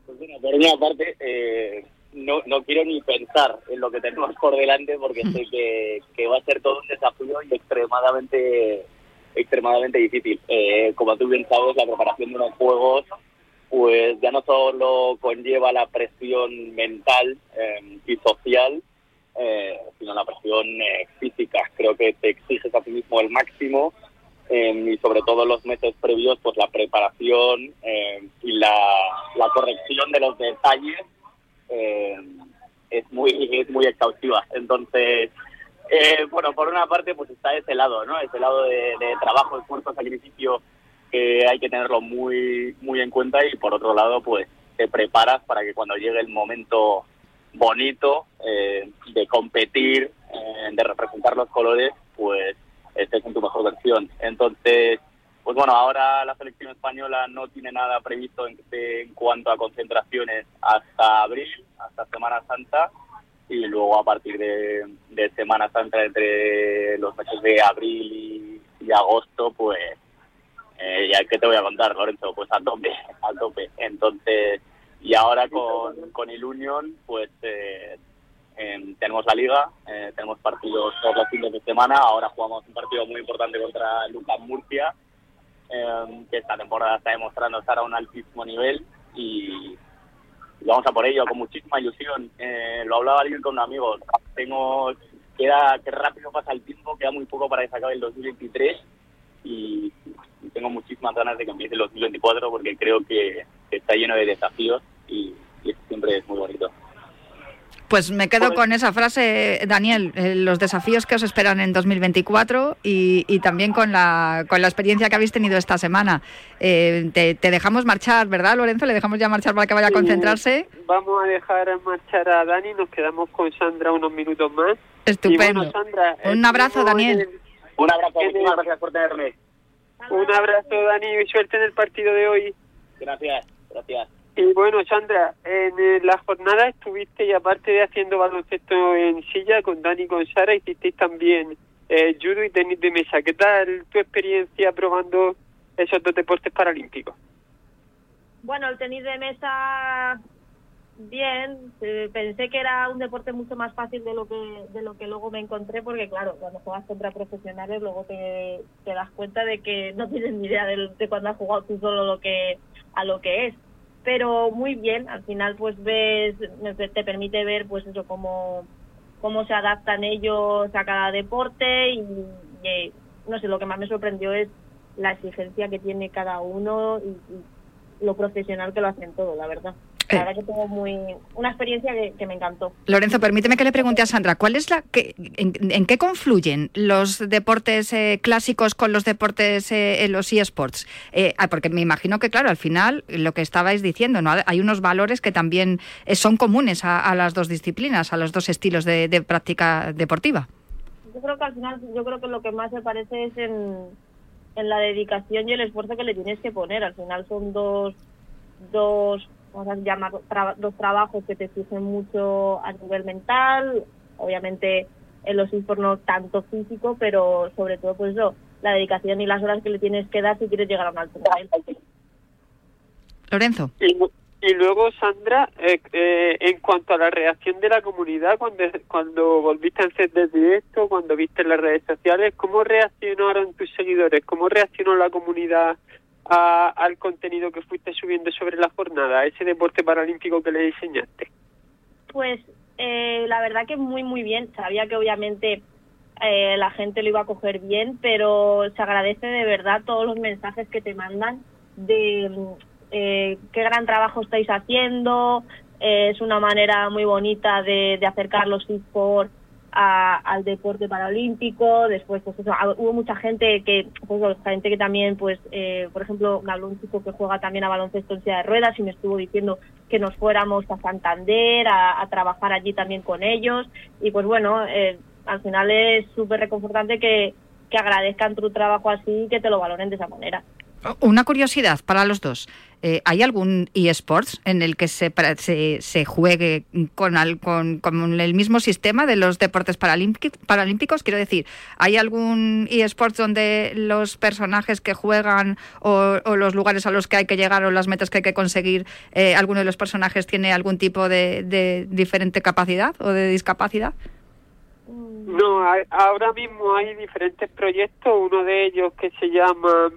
Pues bueno, por una parte, eh, no, no quiero ni pensar en lo que tenemos por delante porque sé que, que va a ser todo un desafío y extremadamente extremadamente difícil. Eh, como tú bien sabes, la preparación de unos juegos pues ya no solo conlleva la presión mental eh, y social, eh, sino la presión eh, física. Creo que te exiges a ti mismo el máximo eh, y sobre todo los meses previos, pues la preparación eh, y la, la corrección de los detalles eh, es muy es muy exhaustiva. Entonces, eh, bueno, por una parte, pues está ese lado, ¿no? Ese lado de, de trabajo, esfuerzo, sacrificio que hay que tenerlo muy muy en cuenta y por otro lado, pues te preparas para que cuando llegue el momento bonito eh, de competir, eh, de representar los colores, pues estés en tu mejor versión. Entonces, pues bueno, ahora la selección española no tiene nada previsto en, cuanto a concentraciones hasta abril, hasta Semana Santa, y luego a partir de, Semana Santa, entre los meses de abril y, y agosto, pues eh, ya que te voy a contar, Lorenzo, pues a tope, a tope. Entonces, y ahora con, con el Union, pues eh, tenemos la liga, eh, tenemos partidos todos los fines de semana, ahora jugamos un partido muy importante contra Lucas Murcia, eh, que esta temporada está demostrando estar a un altísimo nivel y, vamos a por ello con muchísima ilusión. Eh, lo hablaba alguien con un amigo, tengo, queda, que rápido pasa el tiempo, queda muy poco para que se acabe el 2023 y, tengo muchísimas ganas de que empiece el 2024 porque creo que, está lleno de desafíos y, y siempre es muy bonito. Pues me quedo con esa frase, Daniel, eh, los desafíos que os esperan en 2024 y, y también con la, con la experiencia que habéis tenido esta semana. Eh, te, te dejamos marchar, ¿verdad, Lorenzo? Le dejamos ya marchar para que vaya a concentrarse. Vamos a dejar marchar a Dani, nos quedamos con Sandra unos minutos más. Estupendo. Bueno, Sandra, Un abrazo, Daniel. el- Un abrazo, muchísimas gracias por tenerme. Un abrazo, Dani, y suerte en el partido de hoy. Gracias, gracias. Y bueno, Sandra, en eh, la jornada estuviste, y aparte de haciendo baloncesto en silla con Dani y con Sara, hicisteis también eh, judo y tenis de mesa. ¿Qué tal tu experiencia probando esos dos deportes paralímpicos? Bueno, el tenis de mesa, bien. Eh, pensé que era un deporte mucho más fácil de lo que de lo que luego me encontré, porque claro, cuando juegas contra profesionales luego te, das cuenta de que no tienes ni idea de, de cuando has jugado tú solo lo que a lo que es. Pero muy bien, al final pues ves, te permite ver pues eso cómo cómo se adaptan ellos a cada deporte y, y, no sé, lo que más me sorprendió es la exigencia que tiene cada uno y, y lo profesional que lo hacen todo, la verdad. La Eh. verdad que tengo muy una experiencia que, que me encantó. Lorenzo, permíteme que le pregunte a Sandra, ¿cuál es la que, en, en qué confluyen los deportes eh, clásicos con los deportes eh, los eSports? Eh, ah, porque me imagino que, claro, al final lo que estabais diciendo, ¿no? Hay unos valores que también eh, son comunes a, a las dos disciplinas, a los dos estilos de, de práctica deportiva. Yo creo que al final, yo creo que lo que más se parece es en, en la dedicación y el esfuerzo que le tienes que poner. Al final son dos, dos vamos a llamar, tra- dos trabajos que te exigen mucho a nivel mental, obviamente en los esports no tanto físico, pero sobre todo pues eso, la dedicación y las horas que le tienes que dar si quieres llegar a un alto nivel. Lorenzo. Y luego, Sandra, eh, eh, en cuanto a la reacción de la comunidad, cuando, cuando volviste a hacer directo, cuando viste las redes sociales, ¿cómo reaccionaron tus seguidores? ¿Cómo reaccionó la comunidad a- al contenido que fuiste subiendo sobre la jornada, a ese deporte paralímpico que le enseñaste? Pues eh, la verdad que muy, muy bien. Sabía que obviamente eh, la gente lo iba a coger bien, pero se agradece de verdad todos los mensajes que te mandan de eh, qué gran trabajo estáis haciendo. eh, es una manera muy bonita de, acercar los esports a- al deporte paralímpico, después pues eso, hubo mucha gente que, pues, gente que también, pues, eh, por ejemplo, me habló un chico que juega también a baloncesto en silla de ruedas y me estuvo diciendo que nos fuéramos a Santander a, trabajar allí también con ellos y pues bueno, eh, al final es súper reconfortante que, que agradezcan tu trabajo así y que te lo valoren de esa manera. Una curiosidad para los dos. Eh, ¿Hay algún eSports en el que se, se, se juegue con, al- con, el mismo sistema de los deportes paralímpic- paralímpicos? Quiero decir, ¿hay algún eSports donde los personajes que juegan o, los lugares a los que hay que llegar o las metas que hay que conseguir, eh, alguno de los personajes tiene algún tipo de, diferente capacidad o de discapacidad? No, ahora mismo hay diferentes proyectos, uno de ellos que se llama,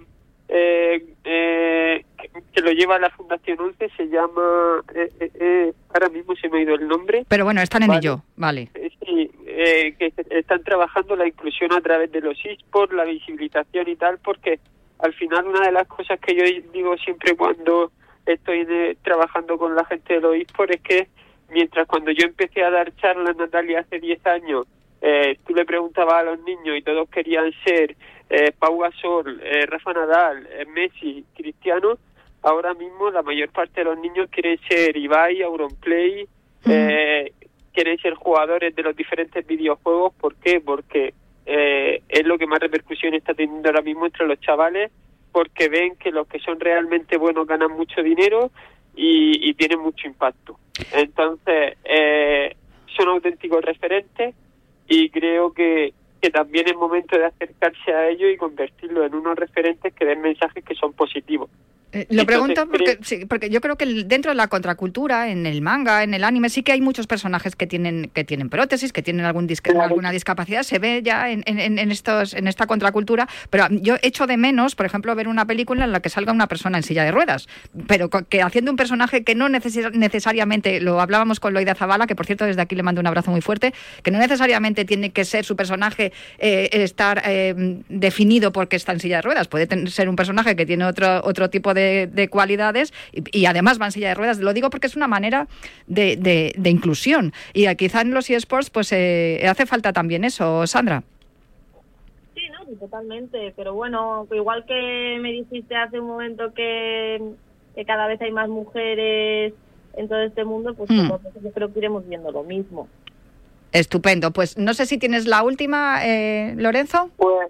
eh, eh, que, que lo lleva la Fundación 11, se llama, eh, eh, eh, ahora mismo se me ha ido el nombre, Pero bueno, están en Vale. ello, vale. Sí, que están trabajando la inclusión a través de los esports, la visibilización y tal, porque al final una de las cosas que yo digo siempre cuando estoy trabajando con la gente de los esports es que mientras cuando yo empecé a dar charlas, Natalia, hace 10 años, eh, tú le preguntabas a los niños y todos querían ser eh, Pau Gasol, eh, Rafa Nadal, eh, Messi, Cristiano, ahora mismo la mayor parte de los niños quieren ser Ibai, Auronplay, eh, quieren ser jugadores de los diferentes videojuegos. ¿Por qué? Porque eh, es lo que más repercusión está teniendo ahora mismo entre los chavales, porque ven que los que son realmente buenos ganan mucho dinero y, y tienen mucho impacto. Entonces, eh, son auténticos referentes y creo que, que también es momento de acercarse a ellos y convertirlos en unos referentes que den mensajes que son positivos. Eh, lo Entonces, pregunto porque, creo- sí, porque yo creo que dentro de la contracultura, en el manga, en el anime, sí que hay muchos personajes que tienen que tienen prótesis, que tienen algún dis- alguna discapacidad. Se ve ya en, en- en estos en esta contracultura. Pero yo echo de menos, por ejemplo, ver una película en la que salga una persona en silla de ruedas, pero que haciendo un personaje que no neces- necesariamente, lo hablábamos con Loida Zavala, que por cierto desde aquí le mando un abrazo muy fuerte, que no necesariamente tiene que ser su personaje eh, estar eh, definido porque está en silla de ruedas. Puede ser un personaje que tiene otro, otro tipo de, de cualidades y, y además va en silla de ruedas. Lo digo porque es una manera de, de- de inclusión. Y eh, quizá en los eSports pues eh, hace falta también eso, Sandra. Sí, no, totalmente. Pero bueno, igual que me dijiste hace un momento que, que cada vez hay más mujeres en todo este mundo, pues Mm. a poco yo creo que iremos viendo lo mismo. Estupendo. Pues no sé si tienes la última, eh, Lorenzo. Pues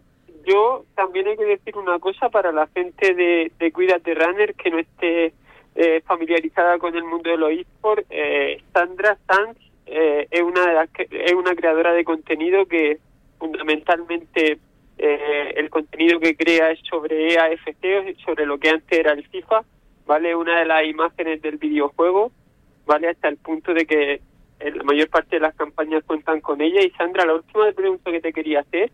yo también hay que decir una cosa para la gente de, de Cuídate Runner que no esté eh, familiarizada con el mundo de los esports. Eh, Sandra Sanz eh, es una de las es una creadora de contenido que fundamentalmente eh, el contenido que crea es sobre EAFC, sobre lo que antes era el FIFA, vale una de las imágenes del videojuego, vale hasta el punto de que eh, la mayor parte de las campañas cuentan con ella. Y Sandra, la última pregunta que te quería hacer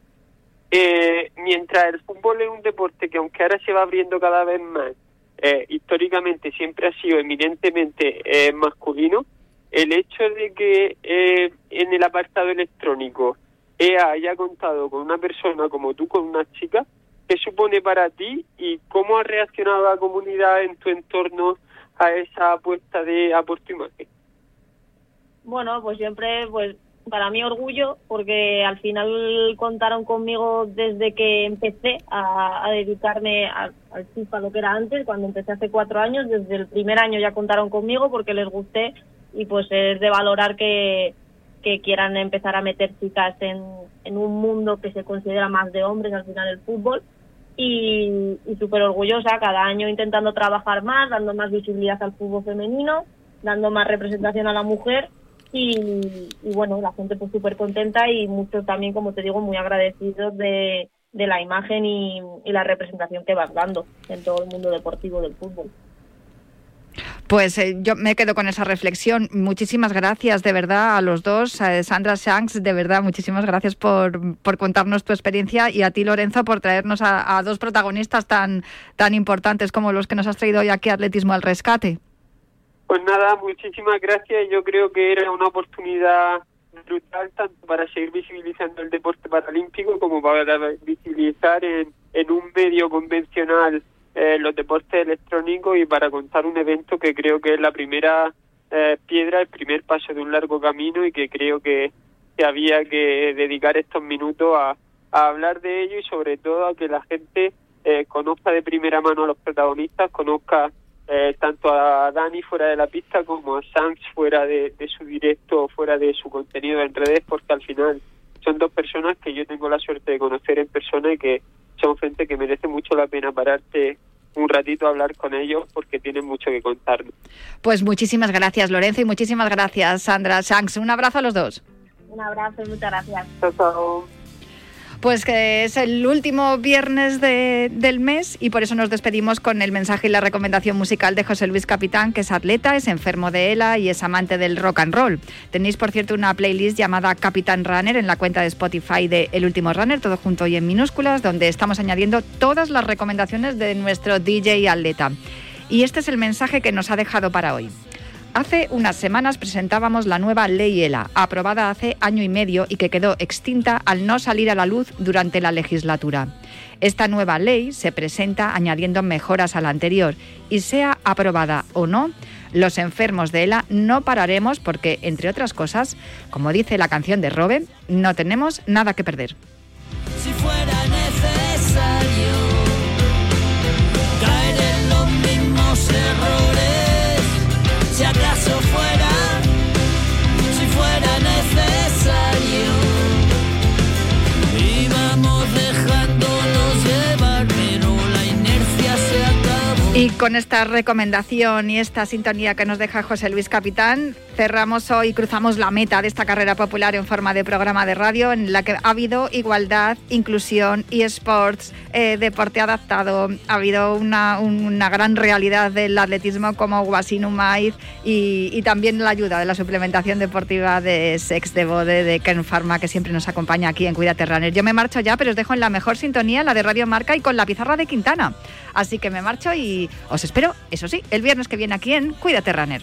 eh, mientras el fútbol es un deporte que aunque ahora se va abriendo cada vez más, eh, históricamente siempre ha sido eminentemente eh, masculino, el hecho de que eh, en el apartado electrónico EA haya contado con una persona como tú, con una chica, ¿qué supone para ti y cómo ha reaccionado la comunidad en tu entorno a esa apuesta de a imagen? Bueno, pues siempre, pues para mí orgullo, porque al final contaron conmigo desde que empecé a, dedicarme al FIFA, lo que era antes, cuando empecé hace cuatro años, desde el primer año ya contaron conmigo porque les gusté y pues es de valorar que, que quieran empezar a meter chicas en, en un mundo que se considera más de hombres al final el fútbol. Y, y súper orgullosa, cada año intentando trabajar más, dando más visibilidad al fútbol femenino, dando más representación a la mujer y, bueno, la gente pues súper contenta y muchos también, como te digo, muy agradecidos de, la imagen y, la representación que vas dando en todo el mundo deportivo del fútbol. Pues eh, yo me quedo con esa reflexión. Muchísimas gracias de verdad a los dos. A Sandra Shanks, de verdad, muchísimas gracias por, por contarnos tu experiencia y a ti, Lorenzo, por traernos a, a dos protagonistas tan, tan importantes como los que nos has traído hoy aquí Atletismo al Rescate. Pues nada, muchísimas gracias. Yo creo que era una oportunidad brutal tanto para seguir visibilizando el deporte paralímpico como para visibilizar en, en un medio convencional eh, los deportes electrónicos y para contar un evento que creo que es la primera eh, piedra, el primer paso de un largo camino y que creo que, que había que dedicar estos minutos a, a hablar de ello y sobre todo a que la gente eh, conozca de primera mano a los protagonistas, conozca eh, tanto a Dani fuera de la pista como a Sanz fuera de, de su directo, fuera de su contenido en redes, porque al final son dos personas que yo tengo la suerte de conocer en persona y que son gente que merece mucho la pena pararte un ratito a hablar con ellos porque tienen mucho que contarnos. Pues muchísimas gracias, Lorenzo, y muchísimas gracias, Sandra Shanks. Un abrazo a los dos. Un abrazo y muchas gracias. Pues que es el último viernes de- del mes y por eso nos despedimos con el mensaje y la recomendación musical de José Luis Capitán, que es atleta, es enfermo de ELA y es amante del rock and roll. Tenéis, por cierto, una playlist llamada Capitán Runner en la cuenta de Spotify de El Último Runner, todo junto y en minúsculas, donde estamos añadiendo todas las recomendaciones de nuestro DJ atleta. Y este es el mensaje que nos ha dejado para hoy. Hace unas semanas presentábamos la nueva Ley ELA, aprobada hace año y medio y que quedó extinta al no salir a la luz durante la legislatura. Esta nueva ley se presenta añadiendo mejoras a la anterior y sea aprobada o no, los enfermos de ELA no pararemos porque, entre otras cosas, como dice la canción de Robe, no tenemos nada que perder. si fuera Y con esta recomendación y esta sintonía que nos deja José Luis Capitán, cerramos hoy, cruzamos la meta de esta carrera popular en forma de programa de radio en la que ha habido igualdad, inclusión y sports, eh, deporte adaptado, ha habido una, una gran realidad del atletismo como Guasinu Maiz y, y también la ayuda de la suplementación deportiva de Sex de Bode de Ken Pharma que siempre nos acompaña aquí en Cuídate Runner. Yo me marcho ya, pero os dejo en la mejor sintonía, la de Radio Marca y con la pizarra de Quintana. Así que me marcho y os espero, eso sí, el viernes que viene aquí en Cuídate Runner.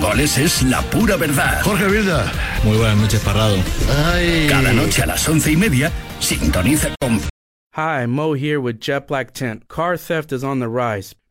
Goles es la pura verdad. Jorge Vilda. Muy buenas noches, Parrado. Cada noche a las once y media, sintoniza con Hi, Mo here with Jet Black Tent. Car theft is on the rise.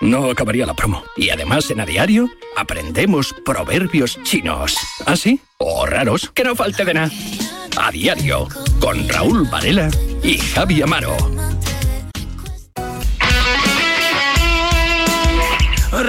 No acabaría la promo. Y además en A Diario aprendemos proverbios chinos. ¿Ah, sí? O raros, que no falte de nada. A Diario, con Raúl Varela y Javi Amaro.